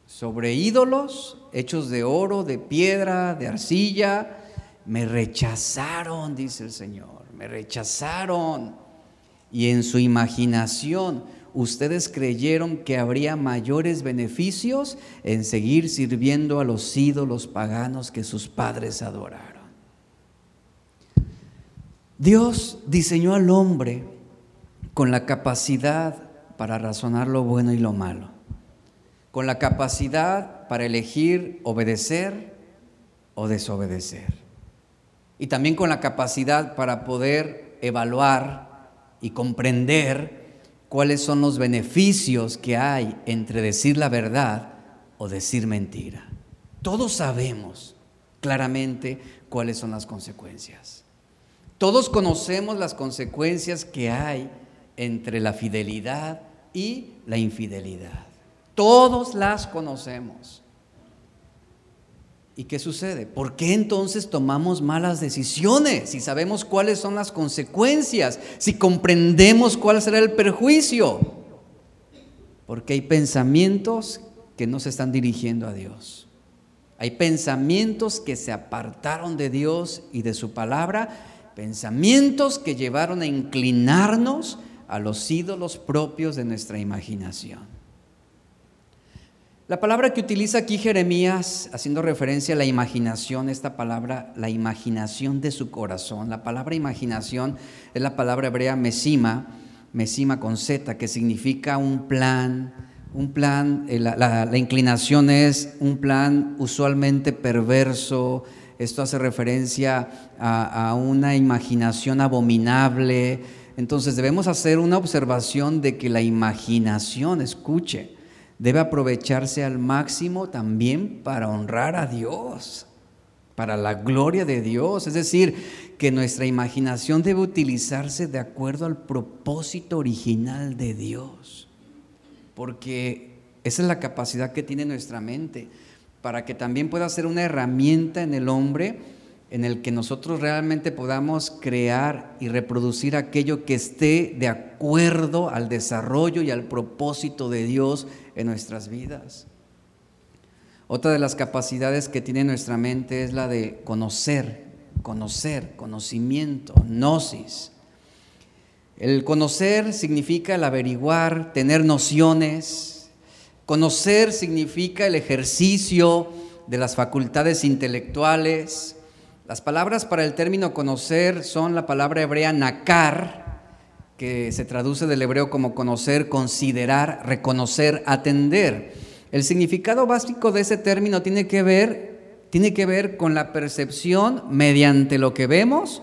S1: sobre ídolos hechos de oro, de piedra, de arcilla. Me rechazaron, dice el Señor, me rechazaron. Y en su imaginación ustedes creyeron que habría mayores beneficios en seguir sirviendo a los ídolos paganos que sus padres adoraron. Dios diseñó al hombre con la capacidad para razonar lo bueno y lo malo, con la capacidad para elegir obedecer o desobedecer, y también con la capacidad para poder evaluar y comprender cuáles son los beneficios que hay entre decir la verdad o decir mentira. Todos sabemos claramente cuáles son las consecuencias. Todos conocemos las consecuencias que hay entre la fidelidad y la infidelidad. Todos las conocemos. ¿Y qué sucede? ¿Por qué entonces tomamos malas decisiones si sabemos cuáles son las consecuencias, si comprendemos cuál será el perjuicio? Porque hay pensamientos que no se están dirigiendo a Dios. Hay pensamientos que se apartaron de Dios y de su palabra pensamientos que llevaron a inclinarnos a los ídolos propios de nuestra imaginación. La palabra que utiliza aquí Jeremías, haciendo referencia a la imaginación, esta palabra, la imaginación de su corazón, la palabra imaginación es la palabra hebrea mesima, mesima con Z, que significa un plan, un plan, eh, la, la inclinación es un plan usualmente perverso, esto hace referencia a, una imaginación abominable. Entonces debemos hacer una observación de que la imaginación, escuche, debe aprovecharse al máximo también para honrar a Dios, para la gloria de Dios. Es decir, que nuestra imaginación debe utilizarse de acuerdo al propósito original de Dios, porque esa es la capacidad que tiene nuestra mente para que también pueda ser una herramienta en el hombre en el que nosotros realmente podamos crear y reproducir aquello que esté de acuerdo al desarrollo y al propósito de Dios en nuestras vidas. Otra de las capacidades que tiene nuestra mente es la de conocer, conocer, conocimiento, gnosis. El conocer significa el averiguar, tener nociones, Conocer significa el ejercicio de las facultades intelectuales. Las palabras para el término conocer son la palabra hebrea nakar, que se traduce del hebreo como conocer, considerar, reconocer, atender. El significado básico de ese término tiene que ver, tiene que ver con la percepción mediante lo que vemos,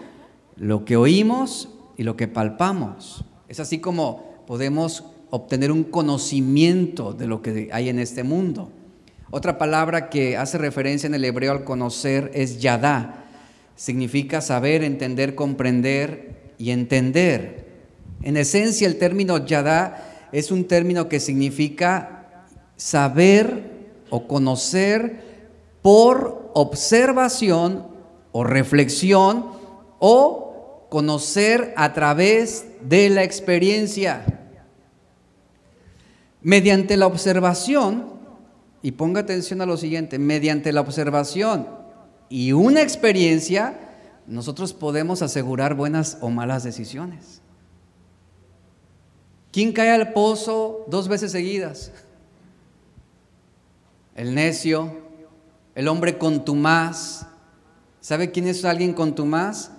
S1: lo que oímos y lo que palpamos. Es así como podemos obtener un conocimiento de lo que hay en este mundo. Otra palabra que hace referencia en el hebreo al conocer es yadá. Significa saber, entender, comprender y entender. En esencia, el término yadá es un término que significa saber o conocer por observación o reflexión o conocer a través de la experiencia. Mediante la observación, y ponga atención a lo siguiente, mediante la observación y una experiencia, nosotros podemos asegurar buenas o malas decisiones. ¿Quién cae al pozo dos veces seguidas? El necio, el hombre contumaz. ¿Sabe quién es alguien contumaz?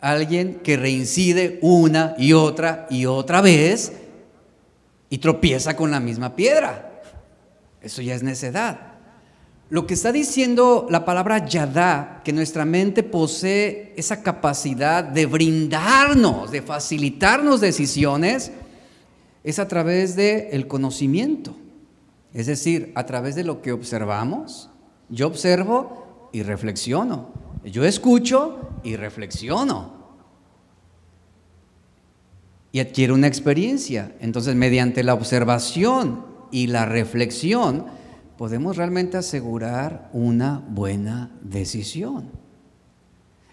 S1: Alguien que reincide una y otra y otra vez y tropieza con la misma piedra. Eso ya es necedad. Lo que está diciendo la palabra yadá, que nuestra mente posee esa capacidad de brindarnos, de facilitarnos decisiones, es a través del el conocimiento. Es decir, a través de lo que observamos. Yo observo y reflexiono. Yo escucho y reflexiono. Y adquiero una experiencia. Entonces, mediante la observación y la reflexión, podemos realmente asegurar una buena decisión.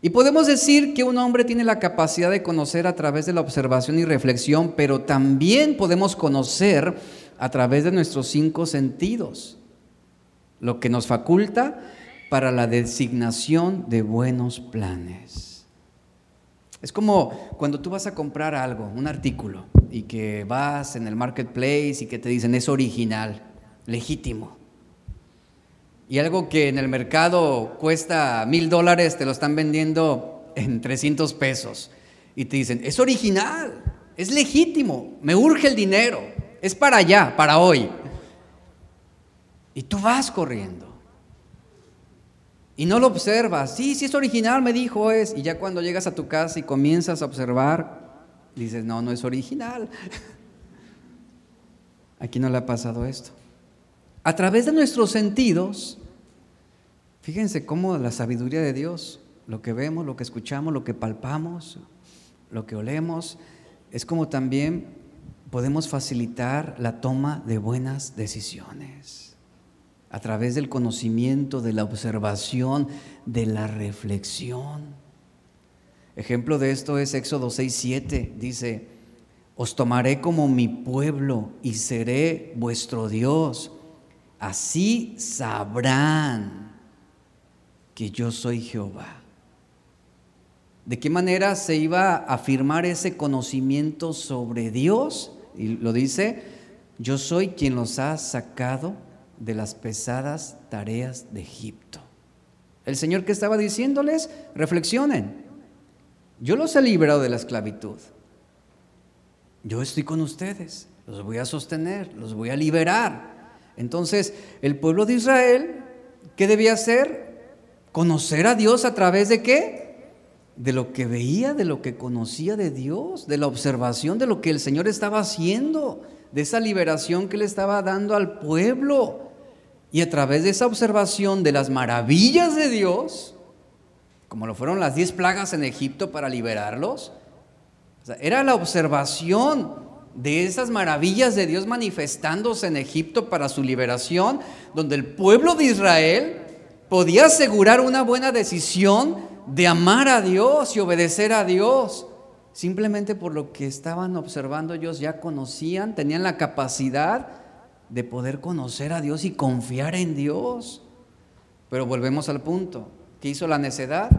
S1: Y podemos decir que un hombre tiene la capacidad de conocer a través de la observación y reflexión, pero también podemos conocer a través de nuestros cinco sentidos, lo que nos faculta para la designación de buenos planes. Es como cuando tú vas a comprar algo, un artículo, y que vas en el marketplace y que te dicen es original, legítimo. Y algo que en el mercado cuesta mil dólares, te lo están vendiendo en 300 pesos. Y te dicen, es original, es legítimo, me urge el dinero es para allá, para hoy. Y tú vas corriendo. Y no lo observas. Sí, sí es original, me dijo es. Y ya cuando llegas a tu casa y comienzas a observar, dices, no, no es original. Aquí no le ha pasado esto. A través de nuestros sentidos, fíjense cómo la sabiduría de Dios, lo que vemos, lo que escuchamos, lo que palpamos, lo que olemos, es como también podemos facilitar la toma de buenas decisiones a través del conocimiento, de la observación, de la reflexión. Ejemplo de esto es Éxodo 6, 7. Dice, os tomaré como mi pueblo y seré vuestro Dios. Así sabrán que yo soy Jehová. ¿De qué manera se iba a afirmar ese conocimiento sobre Dios? Y lo dice, yo soy quien los ha sacado de las pesadas tareas de Egipto. El Señor que estaba diciéndoles, reflexionen, yo los he liberado de la esclavitud. Yo estoy con ustedes, los voy a sostener, los voy a liberar. Entonces, el pueblo de Israel, ¿qué debía hacer? Conocer a Dios a través de qué? de lo que veía, de lo que conocía de Dios, de la observación de lo que el Señor estaba haciendo, de esa liberación que le estaba dando al pueblo. Y a través de esa observación de las maravillas de Dios, como lo fueron las diez plagas en Egipto para liberarlos, era la observación de esas maravillas de Dios manifestándose en Egipto para su liberación, donde el pueblo de Israel podía asegurar una buena decisión de amar a Dios y obedecer a Dios. Simplemente por lo que estaban observando ellos ya conocían, tenían la capacidad de poder conocer a Dios y confiar en Dios. Pero volvemos al punto. ¿Qué hizo la necedad?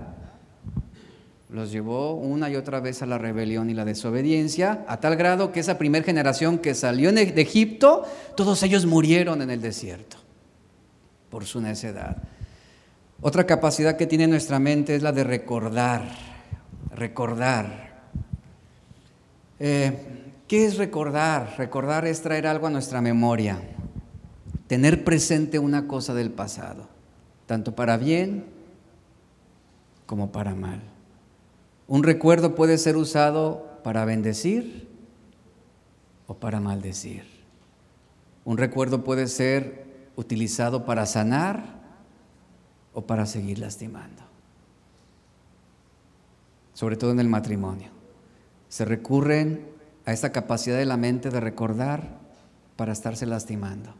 S1: Los llevó una y otra vez a la rebelión y la desobediencia, a tal grado que esa primera generación que salió de Egipto, todos ellos murieron en el desierto por su necedad. Otra capacidad que tiene nuestra mente es la de recordar, recordar. Eh, ¿Qué es recordar? Recordar es traer algo a nuestra memoria, tener presente una cosa del pasado, tanto para bien como para mal. Un recuerdo puede ser usado para bendecir o para maldecir. Un recuerdo puede ser utilizado para sanar o para seguir lastimando. Sobre todo en el matrimonio. Se recurren a esta capacidad de la mente de recordar para estarse lastimando.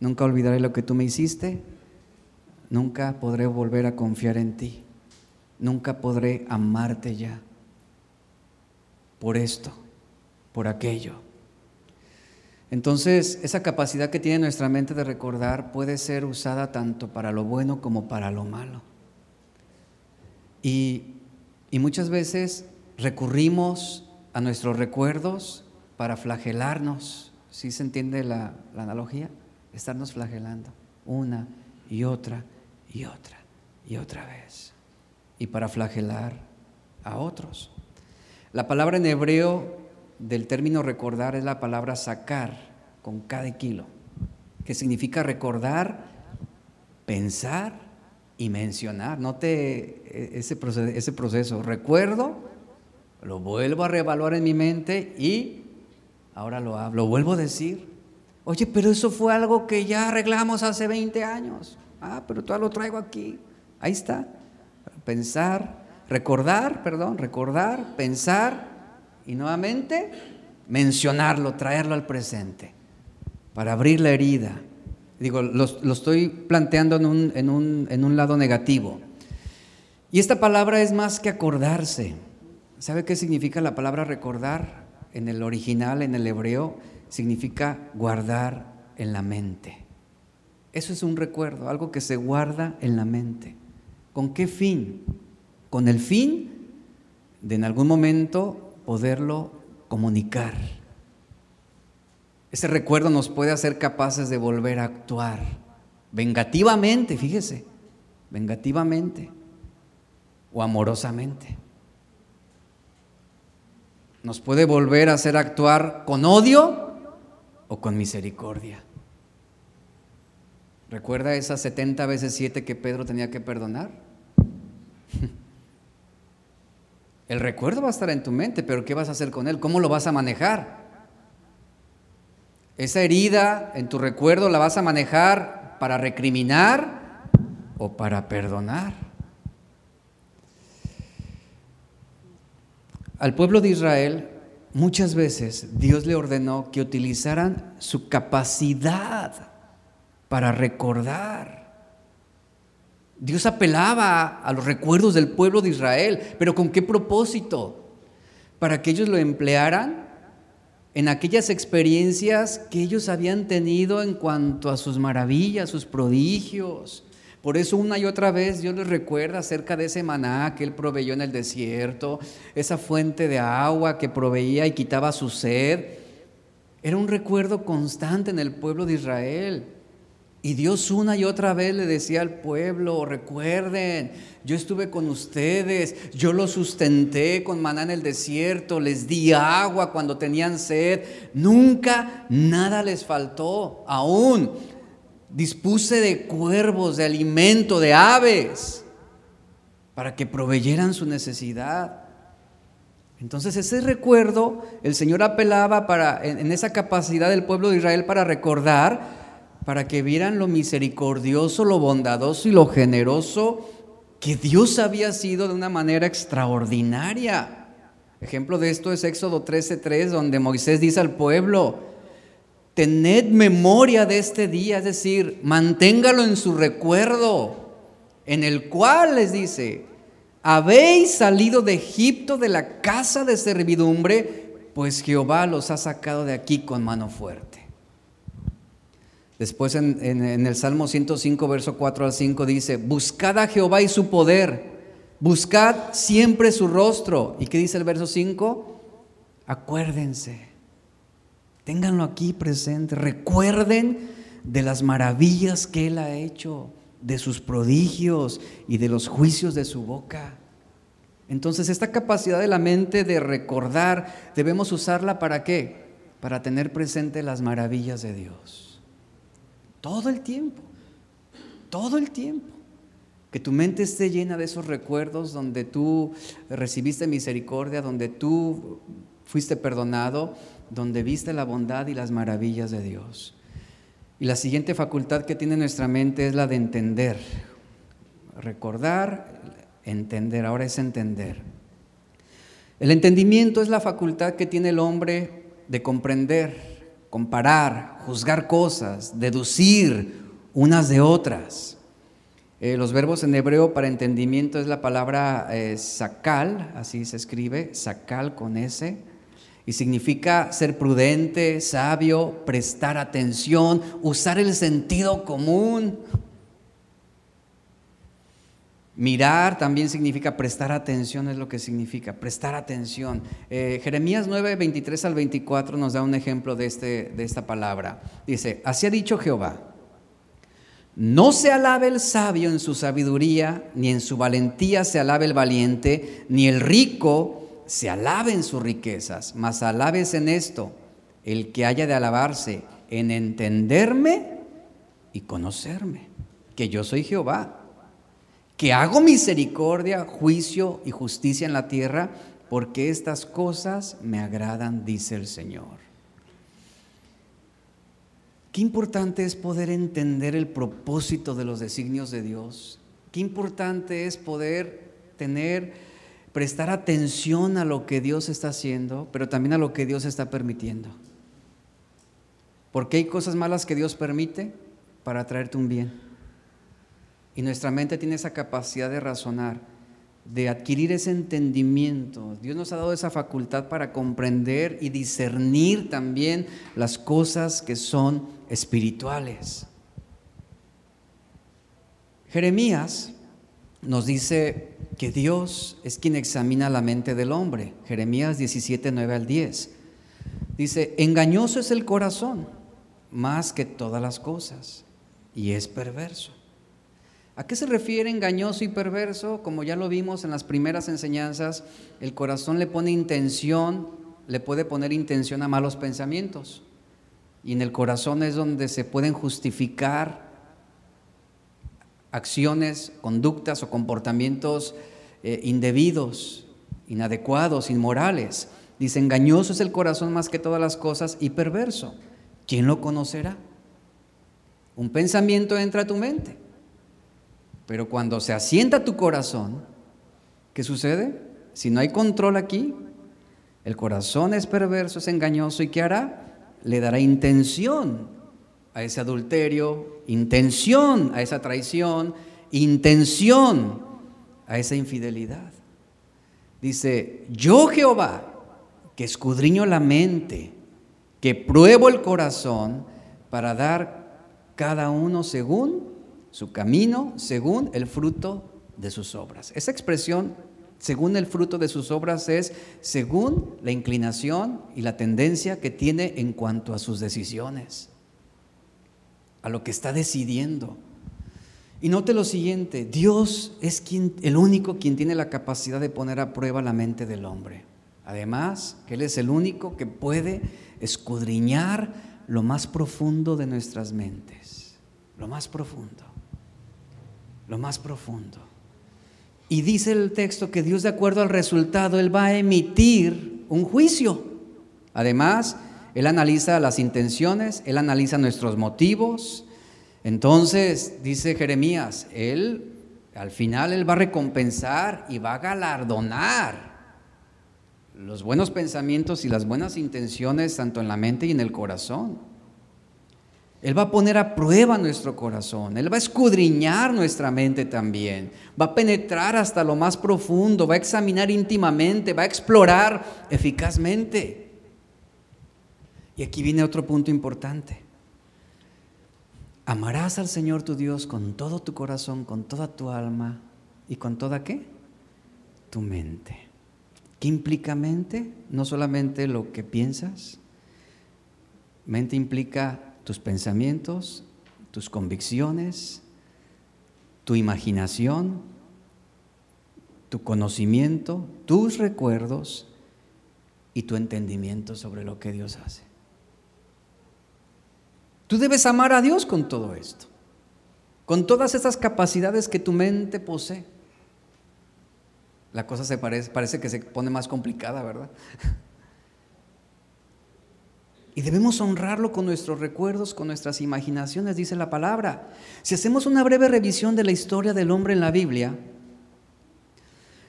S1: Nunca olvidaré lo que tú me hiciste, nunca podré volver a confiar en ti, nunca podré amarte ya. Por esto, por aquello. Entonces, esa capacidad que tiene nuestra mente de recordar puede ser usada tanto para lo bueno como para lo malo. Y, muchas veces recurrimos a nuestros recuerdos para flagelarnos. ¿Sí se entiende la, la analogía? Estarnos flagelando una y otra y otra y otra vez. Y para flagelar a otros. La palabra en hebreo del término recordar es la palabra sacar con cada kilo, que significa recordar, pensar y mencionar. Note e, ese proceso, ese proceso. Recuerdo, lo vuelvo a reevaluar en mi mente y ahora lo hablo, lo vuelvo a decir. Oye, pero eso fue algo que ya arreglamos hace 20 años. Ah, pero todavía lo traigo aquí. Ahí está. Pensar, recordar, perdón, recordar, pensar y nuevamente mencionarlo, traerlo al presente para abrir la herida. Digo, lo, estoy planteando en un, en, un, en un lado negativo. Y esta palabra es más que acordarse. ¿Sabe qué significa la palabra recordar? En el original, en el hebreo, significa guardar en la mente. Eso es un recuerdo, algo que se guarda en la mente. ¿Con qué fin? Con el fin de en algún momento poderlo comunicar. Ese recuerdo nos puede hacer capaces de volver a actuar vengativamente, fíjese, vengativamente o amorosamente. Nos puede volver a hacer actuar con odio o con misericordia. ¿Recuerda esas 70 veces 7 que Pedro tenía que perdonar? El recuerdo va a estar en tu mente, pero ¿qué vas a hacer con él? ¿Cómo lo vas a manejar? Esa herida en tu recuerdo la vas a manejar para recriminar o para perdonar. Al pueblo de Israel muchas veces Dios le ordenó que utilizaran su capacidad para recordar. Dios apelaba a los recuerdos del pueblo de Israel, pero ¿con qué propósito? Para que ellos lo emplearan en aquellas experiencias que ellos habían tenido en cuanto a sus maravillas, sus prodigios. Por eso una y otra vez Dios les recuerda acerca de ese maná que Él proveyó en el desierto, esa fuente de agua que proveía y quitaba su sed. Era un recuerdo constante en el pueblo de Israel. Y Dios una y otra vez le decía al pueblo, recuerden, yo estuve con ustedes, yo los sustenté con maná en el desierto, les di agua cuando tenían sed, nunca nada les faltó, aún dispuse de cuervos, de alimento, de aves, para que proveyeran su necesidad. Entonces ese recuerdo, el Señor apelaba para, en esa capacidad del pueblo de Israel para recordar, para que vieran lo misericordioso, lo bondadoso y lo generoso que Dios había sido de una manera extraordinaria. Ejemplo de esto es Éxodo 13:3, donde Moisés dice al pueblo, tened memoria de este día, es decir, manténgalo en su recuerdo, en el cual les dice, habéis salido de Egipto de la casa de servidumbre, pues Jehová los ha sacado de aquí con mano fuerte. Después en, el Salmo 105, verso 4 al 5 dice, buscad a Jehová y su poder, buscad siempre su rostro. ¿Y qué dice el verso 5? Acuérdense, ténganlo aquí presente, recuerden de las maravillas que Él ha hecho, de sus prodigios y de los juicios de su boca. Entonces esta capacidad de la mente de recordar, debemos usarla para qué? Para tener presente las maravillas de Dios. Todo el tiempo, todo el tiempo. Que tu mente esté llena de esos recuerdos donde tú recibiste misericordia, donde tú fuiste perdonado, donde viste la bondad y las maravillas de Dios. Y la siguiente facultad que tiene nuestra mente es la de entender. Recordar, entender, ahora es entender. El entendimiento es la facultad que tiene el hombre de comprender, comparar, juzgar cosas, deducir unas de otras. Eh, los verbos en hebreo para entendimiento es la palabra eh, sakal, así se escribe, sakal con S, y significa ser prudente, sabio, prestar atención, usar el sentido común, Mirar también significa prestar atención, es lo que significa, prestar atención. Eh, Jeremías 9, 23 al 24 nos da un ejemplo de, este, de esta palabra. Dice, así ha dicho Jehová, no se alabe el sabio en su sabiduría, ni en su valentía se alabe el valiente, ni el rico se alabe en sus riquezas, mas alabes en esto el que haya de alabarse, en entenderme y conocerme que yo soy Jehová, que hago misericordia, juicio y justicia en la tierra, porque estas cosas me agradan, dice el Señor. Qué importante es poder entender el propósito de los designios de Dios. Qué importante es poder tener, prestar atención a lo que Dios está haciendo, pero también a lo que Dios está permitiendo. Porque hay cosas malas que Dios permite para traerte un bien. Y nuestra mente tiene esa capacidad de razonar de adquirir ese entendimiento. Dios nos ha dado esa facultad para comprender y discernir también las cosas que son espirituales. Jeremías nos dice que Dios es quien examina la mente del hombre. Jeremías 17, 9 al 10. Dice, engañoso es el corazón más que todas las cosas y es perverso. ¿A qué se refiere engañoso y perverso? Como ya lo vimos en las primeras enseñanzas, el corazón le pone intención, le puede poner intención a malos pensamientos. Y en el corazón es donde se pueden justificar acciones, conductas o comportamientos eh, indebidos, inadecuados, inmorales. Dice, engañoso es el corazón más que todas las cosas y perverso. ¿Quién lo conocerá? Un pensamiento entra a tu mente pero cuando se asienta tu corazón, ¿qué sucede? Si no hay control aquí, el corazón es perverso, es engañoso y ¿qué hará? Le dará intención a ese adulterio, intención a esa traición, intención a esa infidelidad. Dice, yo Jehová, que escudriño la mente, que pruebo el corazón para dar cada uno según su camino según el fruto de sus obras. Esa expresión, según el fruto de sus obras, es según la inclinación y la tendencia que tiene en cuanto a sus decisiones, a lo que está decidiendo. Y note lo siguiente, Dios es quien, el único quien tiene la capacidad de poner a prueba la mente del hombre. Además, que Él es el único que puede escudriñar lo más profundo de nuestras mentes, lo más profundo lo más profundo. Y dice el texto que Dios de acuerdo al resultado, Él va a emitir un juicio. Además, Él analiza las intenciones, Él analiza nuestros motivos. Entonces, dice Jeremías, Él al final Él va a recompensar y va a galardonar los buenos pensamientos y las buenas intenciones tanto en la mente y en el corazón. Él va a poner a prueba nuestro corazón, Él va a escudriñar nuestra mente también, va a penetrar hasta lo más profundo, va a examinar íntimamente, va a explorar eficazmente. Y aquí viene otro punto importante. Amarás al Señor tu Dios con todo tu corazón, con toda tu alma y con toda qué? Tu mente. ¿Qué implica mente? No solamente lo que piensas. Mente implica tus pensamientos, tus convicciones, tu imaginación, tu conocimiento, tus recuerdos y tu entendimiento sobre lo que Dios hace. Tú debes amar a Dios con todo esto, con todas esas capacidades que tu mente posee. La cosa se parece, parece que se pone más complicada, ¿verdad? Y debemos honrarlo con nuestros recuerdos, con nuestras imaginaciones, dice la palabra. Si hacemos una breve revisión de la historia del hombre en la Biblia,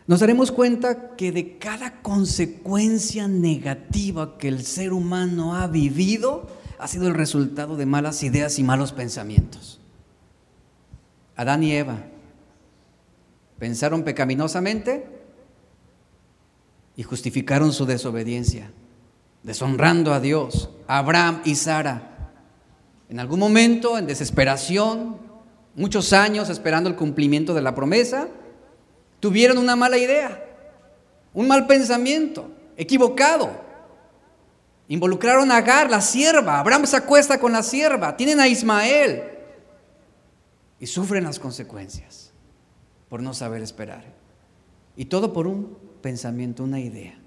S1: nos daremos cuenta que de cada consecuencia negativa que el ser humano ha vivido, ha sido el resultado de malas ideas y malos pensamientos. Adán y Eva pensaron pecaminosamente y justificaron su desobediencia deshonrando a Dios, Abraham y Sara. En algún momento, en desesperación, muchos años esperando el cumplimiento de la promesa, tuvieron una mala idea, un mal pensamiento, equivocado. Involucraron a Agar, la sierva. Abraham se acuesta con la sierva. Tienen a Ismael. Y sufren las consecuencias por no saber esperar. Y todo por un pensamiento, una idea.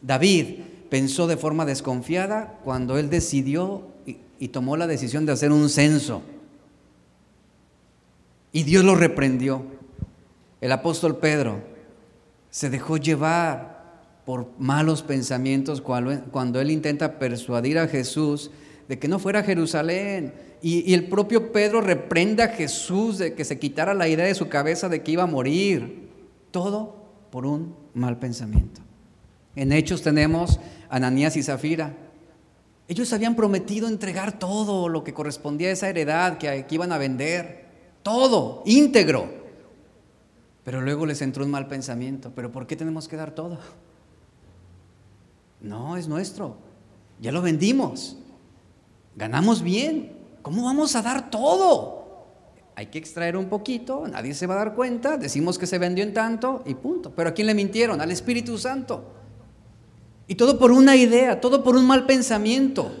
S1: David pensó de forma desconfiada cuando él decidió y, tomó la decisión de hacer un censo. Y Dios lo reprendió. El apóstol Pedro se dejó llevar por malos pensamientos cuando, él intenta persuadir a Jesús de que no fuera a Jerusalén. Y, y, el propio Pedro reprende a Jesús de que se quitara la idea de su cabeza de que iba a morir. Todo por un mal pensamiento. En Hechos tenemos a Ananías y Zafira. Ellos habían prometido entregar todo lo que correspondía a esa heredad que, que iban a vender. Todo, íntegro. Pero luego les entró un mal pensamiento. ¿Pero por qué tenemos que dar todo? No, es nuestro. Ya lo vendimos. Ganamos bien. ¿Cómo vamos a dar todo? Hay que extraer un poquito, nadie se va a dar cuenta, decimos que se vendió en tanto y punto. Pero ¿a quién le mintieron? Al Espíritu Santo. Y todo por una idea, todo por un mal pensamiento.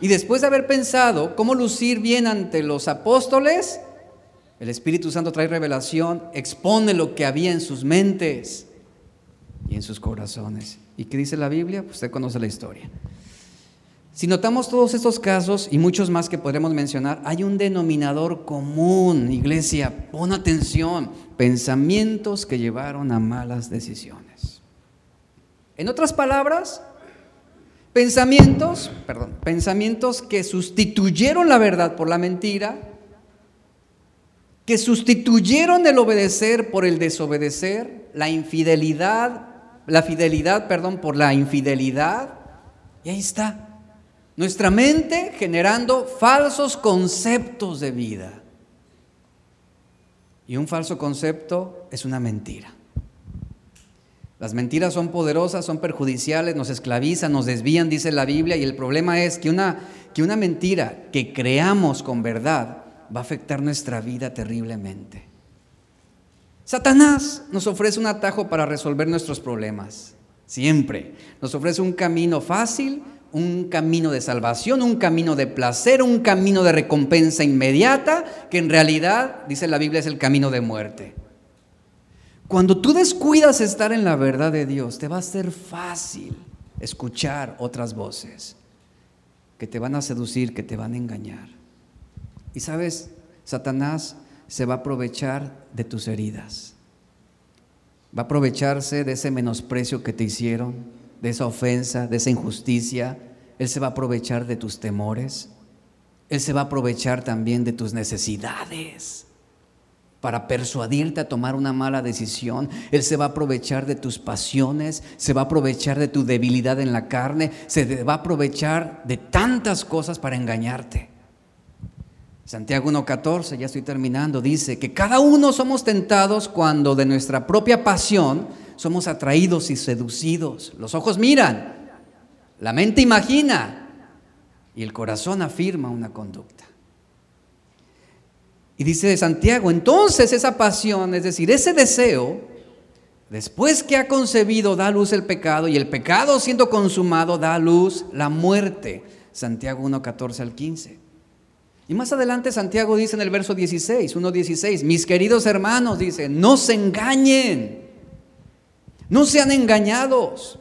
S1: Y después de haber pensado cómo lucir bien ante los apóstoles, el Espíritu Santo trae revelación, expone lo que había en sus mentes y en sus corazones. ¿Y qué dice la Biblia? Pues usted conoce la historia. Si notamos todos estos casos y muchos más que podremos mencionar, hay un denominador común, iglesia, pon atención, pensamientos que llevaron a malas decisiones. En otras palabras, pensamientos, perdón, pensamientos que sustituyeron la verdad por la mentira, que sustituyeron el obedecer por el desobedecer, la infidelidad, la fidelidad, perdón, por la infidelidad. Y ahí está, nuestra mente generando falsos conceptos de vida. Y un falso concepto es una mentira. Las mentiras son poderosas, son perjudiciales, nos esclavizan, nos desvían, dice la Biblia, y el problema es que una, que una mentira que creamos con verdad va a afectar nuestra vida terriblemente. Satanás nos ofrece un atajo para resolver nuestros problemas, siempre. Nos ofrece un camino fácil, un camino de salvación, un camino de placer, un camino de recompensa inmediata, que en realidad, dice la Biblia, es el camino de muerte. Cuando tú descuidas estar en la verdad de Dios, te va a ser fácil escuchar otras voces que te van a seducir, que te van a engañar. Y sabes, Satanás se va a aprovechar de tus heridas. Va a aprovecharse de ese menosprecio que te hicieron, de esa ofensa, de esa injusticia. Él se va a aprovechar de tus temores. Él se va a aprovechar también de tus necesidades para persuadirte a tomar una mala decisión. Él se va a aprovechar de tus pasiones, se va a aprovechar de tu debilidad en la carne, se va a aprovechar de tantas cosas para engañarte. Santiago 1.14, ya estoy terminando, dice que cada uno somos tentados cuando de nuestra propia pasión somos atraídos y seducidos. Los ojos miran, la mente imagina y el corazón afirma una conducta. Y dice Santiago, entonces esa pasión, es decir, ese deseo, después que ha concebido, da luz el pecado y el pecado siendo consumado da luz la muerte. Santiago 1, 14 al 15. Y más adelante Santiago dice en el verso 16, 1.16, mis queridos hermanos, dice, no se engañen. No sean engañados.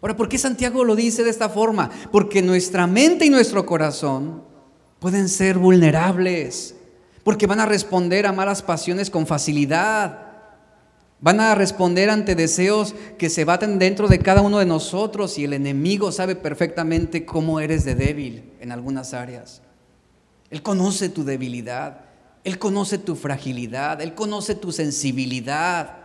S1: Ahora, ¿por qué Santiago lo dice de esta forma? Porque nuestra mente y nuestro corazón pueden ser vulnerables, porque van a responder a malas pasiones con facilidad. Van a responder ante deseos que se baten dentro de cada uno de nosotros y el enemigo sabe perfectamente cómo eres de débil en algunas áreas. Él conoce tu debilidad, Él conoce tu fragilidad, Él conoce tu sensibilidad.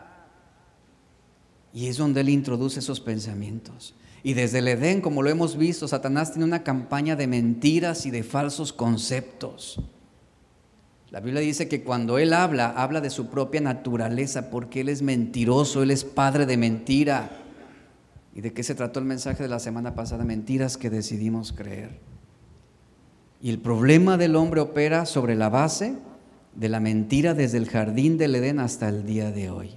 S1: Y es donde Él introduce esos pensamientos. Y desde el Edén, como lo hemos visto, Satanás tiene una campaña de mentiras y de falsos conceptos. La Biblia dice que cuando Él habla, habla de su propia naturaleza, porque Él es mentiroso, Él es padre de mentira. ¿Y de qué se trató el mensaje de la semana pasada? Mentiras que decidimos creer. Y el problema del hombre opera sobre la base de la mentira desde el jardín del Edén hasta el día de hoy.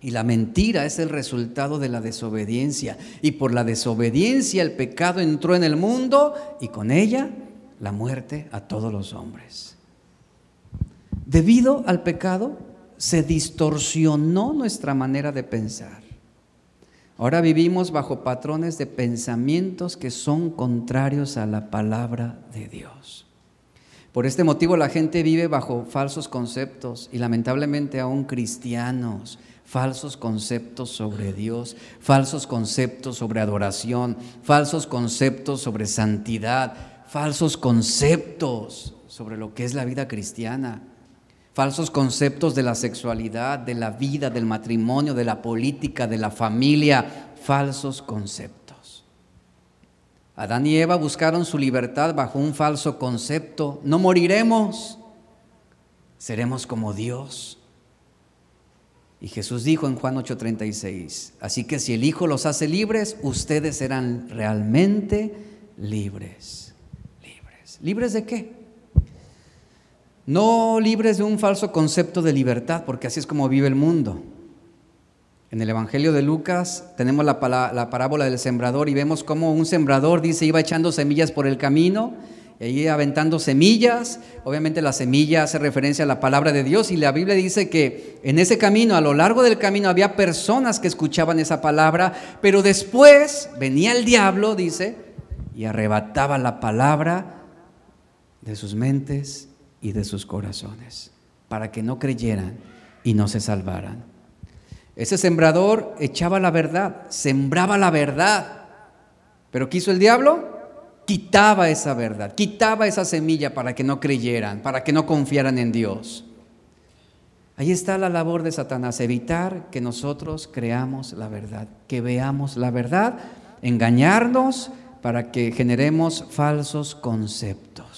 S1: Y la mentira es el resultado de la desobediencia. Y por la desobediencia el pecado entró en el mundo y con ella la muerte a todos los hombres. Debido al pecado se distorsionó nuestra manera de pensar. Ahora vivimos bajo patrones de pensamientos que son contrarios a la palabra de Dios. Por este motivo la gente vive bajo falsos conceptos y lamentablemente aún cristianos, falsos conceptos sobre Dios, falsos conceptos sobre adoración, falsos conceptos sobre santidad, falsos conceptos sobre lo que es la vida cristiana, falsos conceptos de la sexualidad, de la vida, del matrimonio, de la política, de la familia, falsos conceptos. Adán y Eva buscaron su libertad bajo un falso concepto. No moriremos, seremos como Dios. Y Jesús dijo en Juan 8:36, así que si el Hijo los hace libres, ustedes serán realmente libres. Libres. ¿Libres de qué? No libres de un falso concepto de libertad, porque así es como vive el mundo. En el Evangelio de Lucas tenemos la, parábola del sembrador y vemos cómo un sembrador dice iba echando semillas por el camino, y ahí aventando semillas. Obviamente la semilla hace referencia a la palabra de Dios y la Biblia dice que en ese camino, a lo largo del camino, había personas que escuchaban esa palabra, pero después venía el diablo, dice, y arrebataba la palabra de sus mentes y de sus corazones, para que no creyeran y no se salvaran. Ese sembrador echaba la verdad, sembraba la verdad, pero ¿qué hizo el diablo? Quitaba esa verdad, quitaba esa semilla para que no creyeran, para que no confiaran en Dios. Ahí está la labor de Satanás, evitar que nosotros creamos la verdad, que veamos la verdad, engañarnos para que generemos falsos conceptos.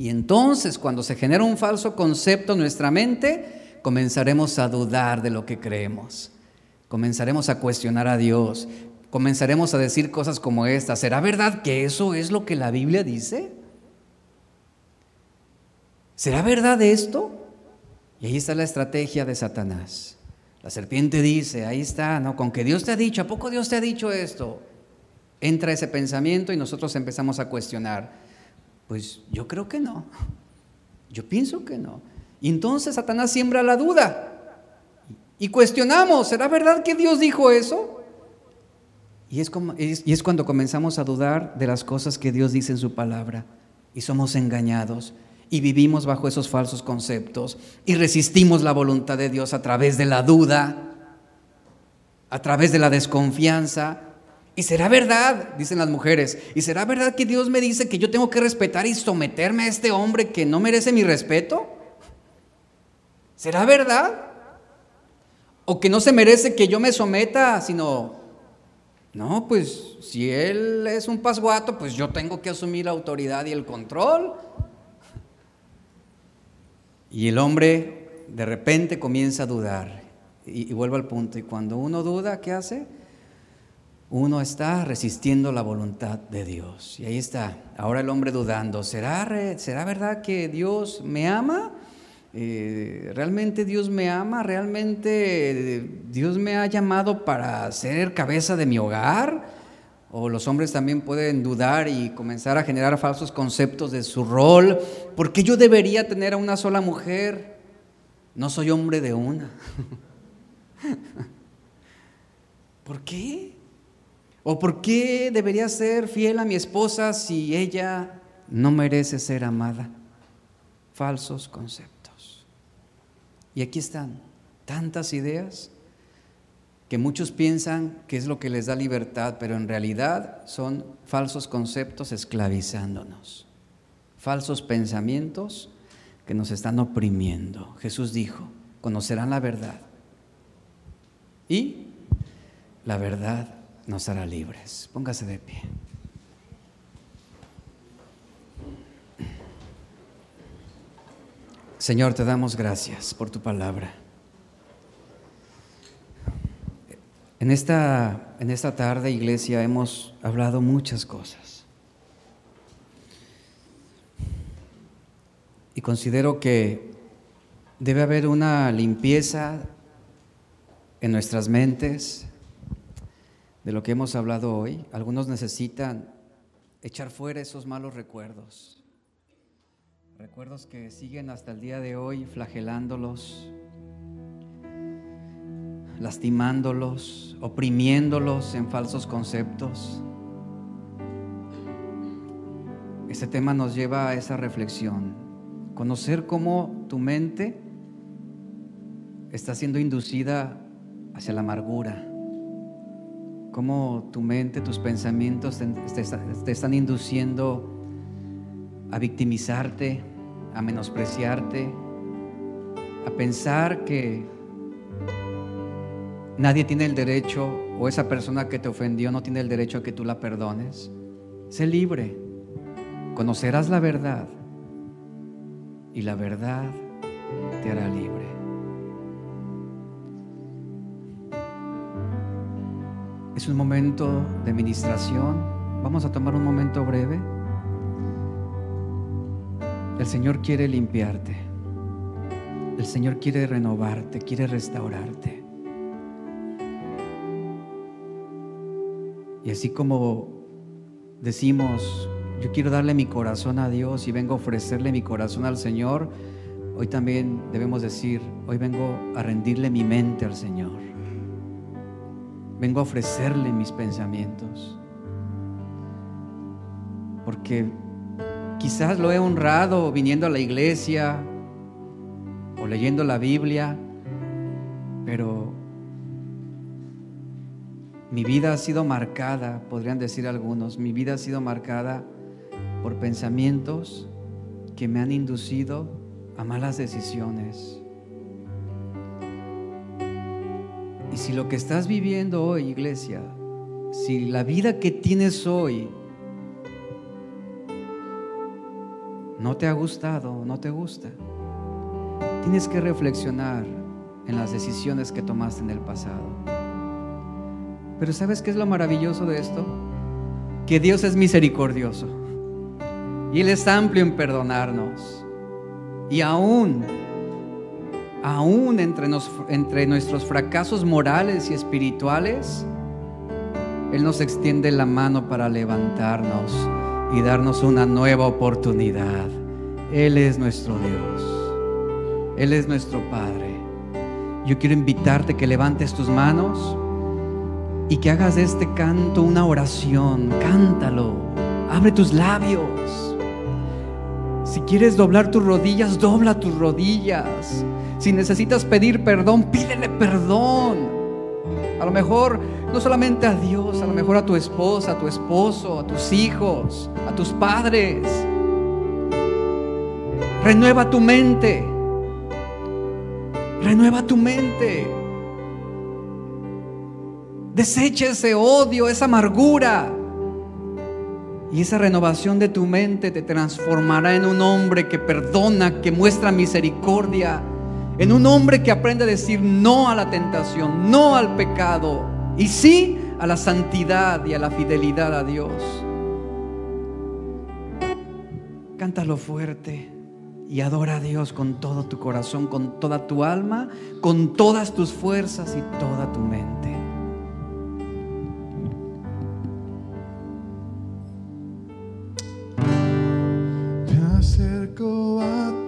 S1: Y entonces cuando se genera un falso concepto en nuestra mente, comenzaremos a dudar de lo que creemos. Comenzaremos a cuestionar a Dios. Comenzaremos a decir cosas como esta. ¿Será verdad que eso es lo que la Biblia dice? ¿Será verdad esto? Y ahí está la estrategia de Satanás. La serpiente dice, ahí está, ¿no? Con que Dios te ha dicho, ¿a poco Dios te ha dicho esto? Entra ese pensamiento y nosotros empezamos a cuestionar. Pues yo creo que no. Yo pienso que no. Y entonces Satanás siembra la duda. Y cuestionamos, ¿será verdad que Dios dijo eso? Y es, como, y es cuando comenzamos a dudar de las cosas que Dios dice en su palabra. Y somos engañados y vivimos bajo esos falsos conceptos y resistimos la voluntad de Dios a través de la duda, a través de la desconfianza, ¿Y será verdad? Dicen las mujeres. ¿Y será verdad que Dios me dice que yo tengo que respetar y someterme a este hombre que no merece mi respeto? ¿Será verdad? ¿O que no se merece que yo me someta, sino, no, pues si él es un pasguato, pues yo tengo que asumir la autoridad y el control? Y el hombre de repente comienza a dudar. Y, y vuelvo al punto. Y cuando uno duda, ¿qué hace? Uno está resistiendo la voluntad de Dios. Y ahí está, ahora el hombre dudando, ¿será, ¿será verdad que Dios me ama? Eh, ¿Realmente Dios me ama? ¿Realmente Dios me ha llamado para ser cabeza de mi hogar? O los hombres también pueden dudar y comenzar a generar falsos conceptos de su rol. ¿Por qué yo debería tener a una sola mujer? No soy hombre de una. ¿Por qué? ¿O por qué debería ser fiel a mi esposa si ella no merece ser amada? Falsos conceptos. Y aquí están tantas ideas que muchos piensan que es lo que les da libertad, pero en realidad son falsos conceptos esclavizándonos, falsos pensamientos que nos están oprimiendo. Jesús dijo, conocerán la verdad y la verdad nos hará libres. Póngase de pie. Señor, te damos gracias por tu palabra. En esta, en esta tarde, iglesia, hemos hablado muchas cosas. Y considero que debe haber una limpieza en nuestras mentes, de lo que hemos hablado hoy. Algunos necesitan echar fuera esos malos recuerdos. Recuerdos que siguen hasta el día de hoy flagelándolos, lastimándolos, oprimiéndolos en falsos conceptos. Este tema nos lleva a esa reflexión, conocer cómo tu mente está siendo inducida hacia la amargura, cómo tu mente, tus pensamientos te, están induciendo a victimizarte, a menospreciarte, a pensar que nadie tiene el derecho o esa persona que te ofendió no tiene el derecho a que tú la perdones. Sé libre, conocerás la verdad y la verdad te hará libre. Es un momento de ministración. Vamos a tomar un momento breve. El Señor quiere limpiarte. El Señor quiere renovarte, quiere restaurarte. Y así como decimos, yo quiero darle mi corazón a Dios y vengo a ofrecerle mi corazón al Señor, hoy también debemos decir, hoy vengo a rendirle mi mente al Señor. Vengo a ofrecerle mis pensamientos. Porque quizás lo he honrado viniendo a la iglesia o leyendo la Biblia, pero mi vida ha sido marcada, podrían decir algunos, mi vida ha sido marcada por pensamientos que me han inducido a malas decisiones Y si lo que estás viviendo hoy, iglesia, si la vida que tienes hoy no te ha gustado, no te gusta, tienes que reflexionar en las decisiones que tomaste en el pasado. Pero ¿sabes qué es lo maravilloso de esto? Que Dios es misericordioso y Él es amplio en perdonarnos. Y aún aún entre, entre nuestros fracasos morales y espirituales, Él nos extiende la mano para levantarnos y darnos una nueva oportunidad. Él es nuestro Dios. Él es nuestro Padre. Yo quiero invitarte que levantes tus manos y que hagas de este canto una oración. Cántalo. Abre tus labios. Si quieres doblar tus rodillas, dobla tus rodillas. Si necesitas pedir perdón, pídele perdón. A lo mejor no solamente a Dios, a lo mejor a tu esposa, a tu esposo, a tus hijos, a tus padres. Renueva tu mente. Renueva tu mente. Desecha ese odio, esa amargura. Y esa renovación de tu mente te transformará en un hombre que perdona, que muestra misericordia, en un hombre que aprende a decir no a la tentación, no al pecado y sí a la santidad y a la fidelidad a Dios. Cántalo fuerte y adora a Dios con todo tu corazón, con toda tu alma, con todas tus fuerzas y toda tu mente.
S2: Acerco a
S3: miras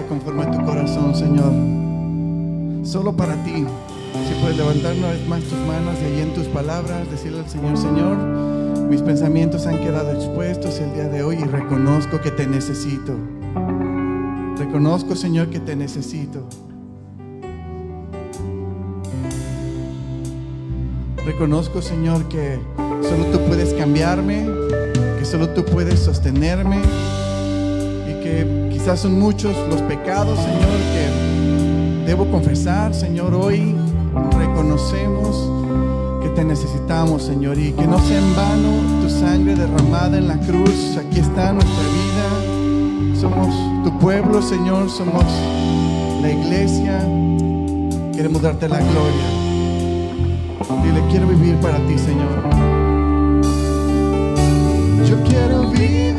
S3: conforme a tu corazón, Señor. Solo para ti.
S2: Si puedes levantar una vez más tus manos y en tus palabras decirle al Señor, Señor, mis pensamientos han quedado expuestos el día de hoy y reconozco que te necesito. Reconozco, Señor, que te necesito. Reconozco, Señor, que solo tú puedes cambiarme, que solo tú puedes sostenerme y que quizás son muchos los pecados, Señor, que debo confesar, Señor, hoy reconocemos que te necesitamos, Señor, y que no sea en vano tu sangre derramada en la cruz. Aquí está nuestra vida. Somos tu pueblo, Señor, somos la iglesia. Queremos darte la gloria. Dile, quiero vivir para ti, Señor. Yo quiero vivir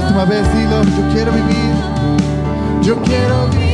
S2: última vez dilo, yo quiero vivir, yo quiero vivir.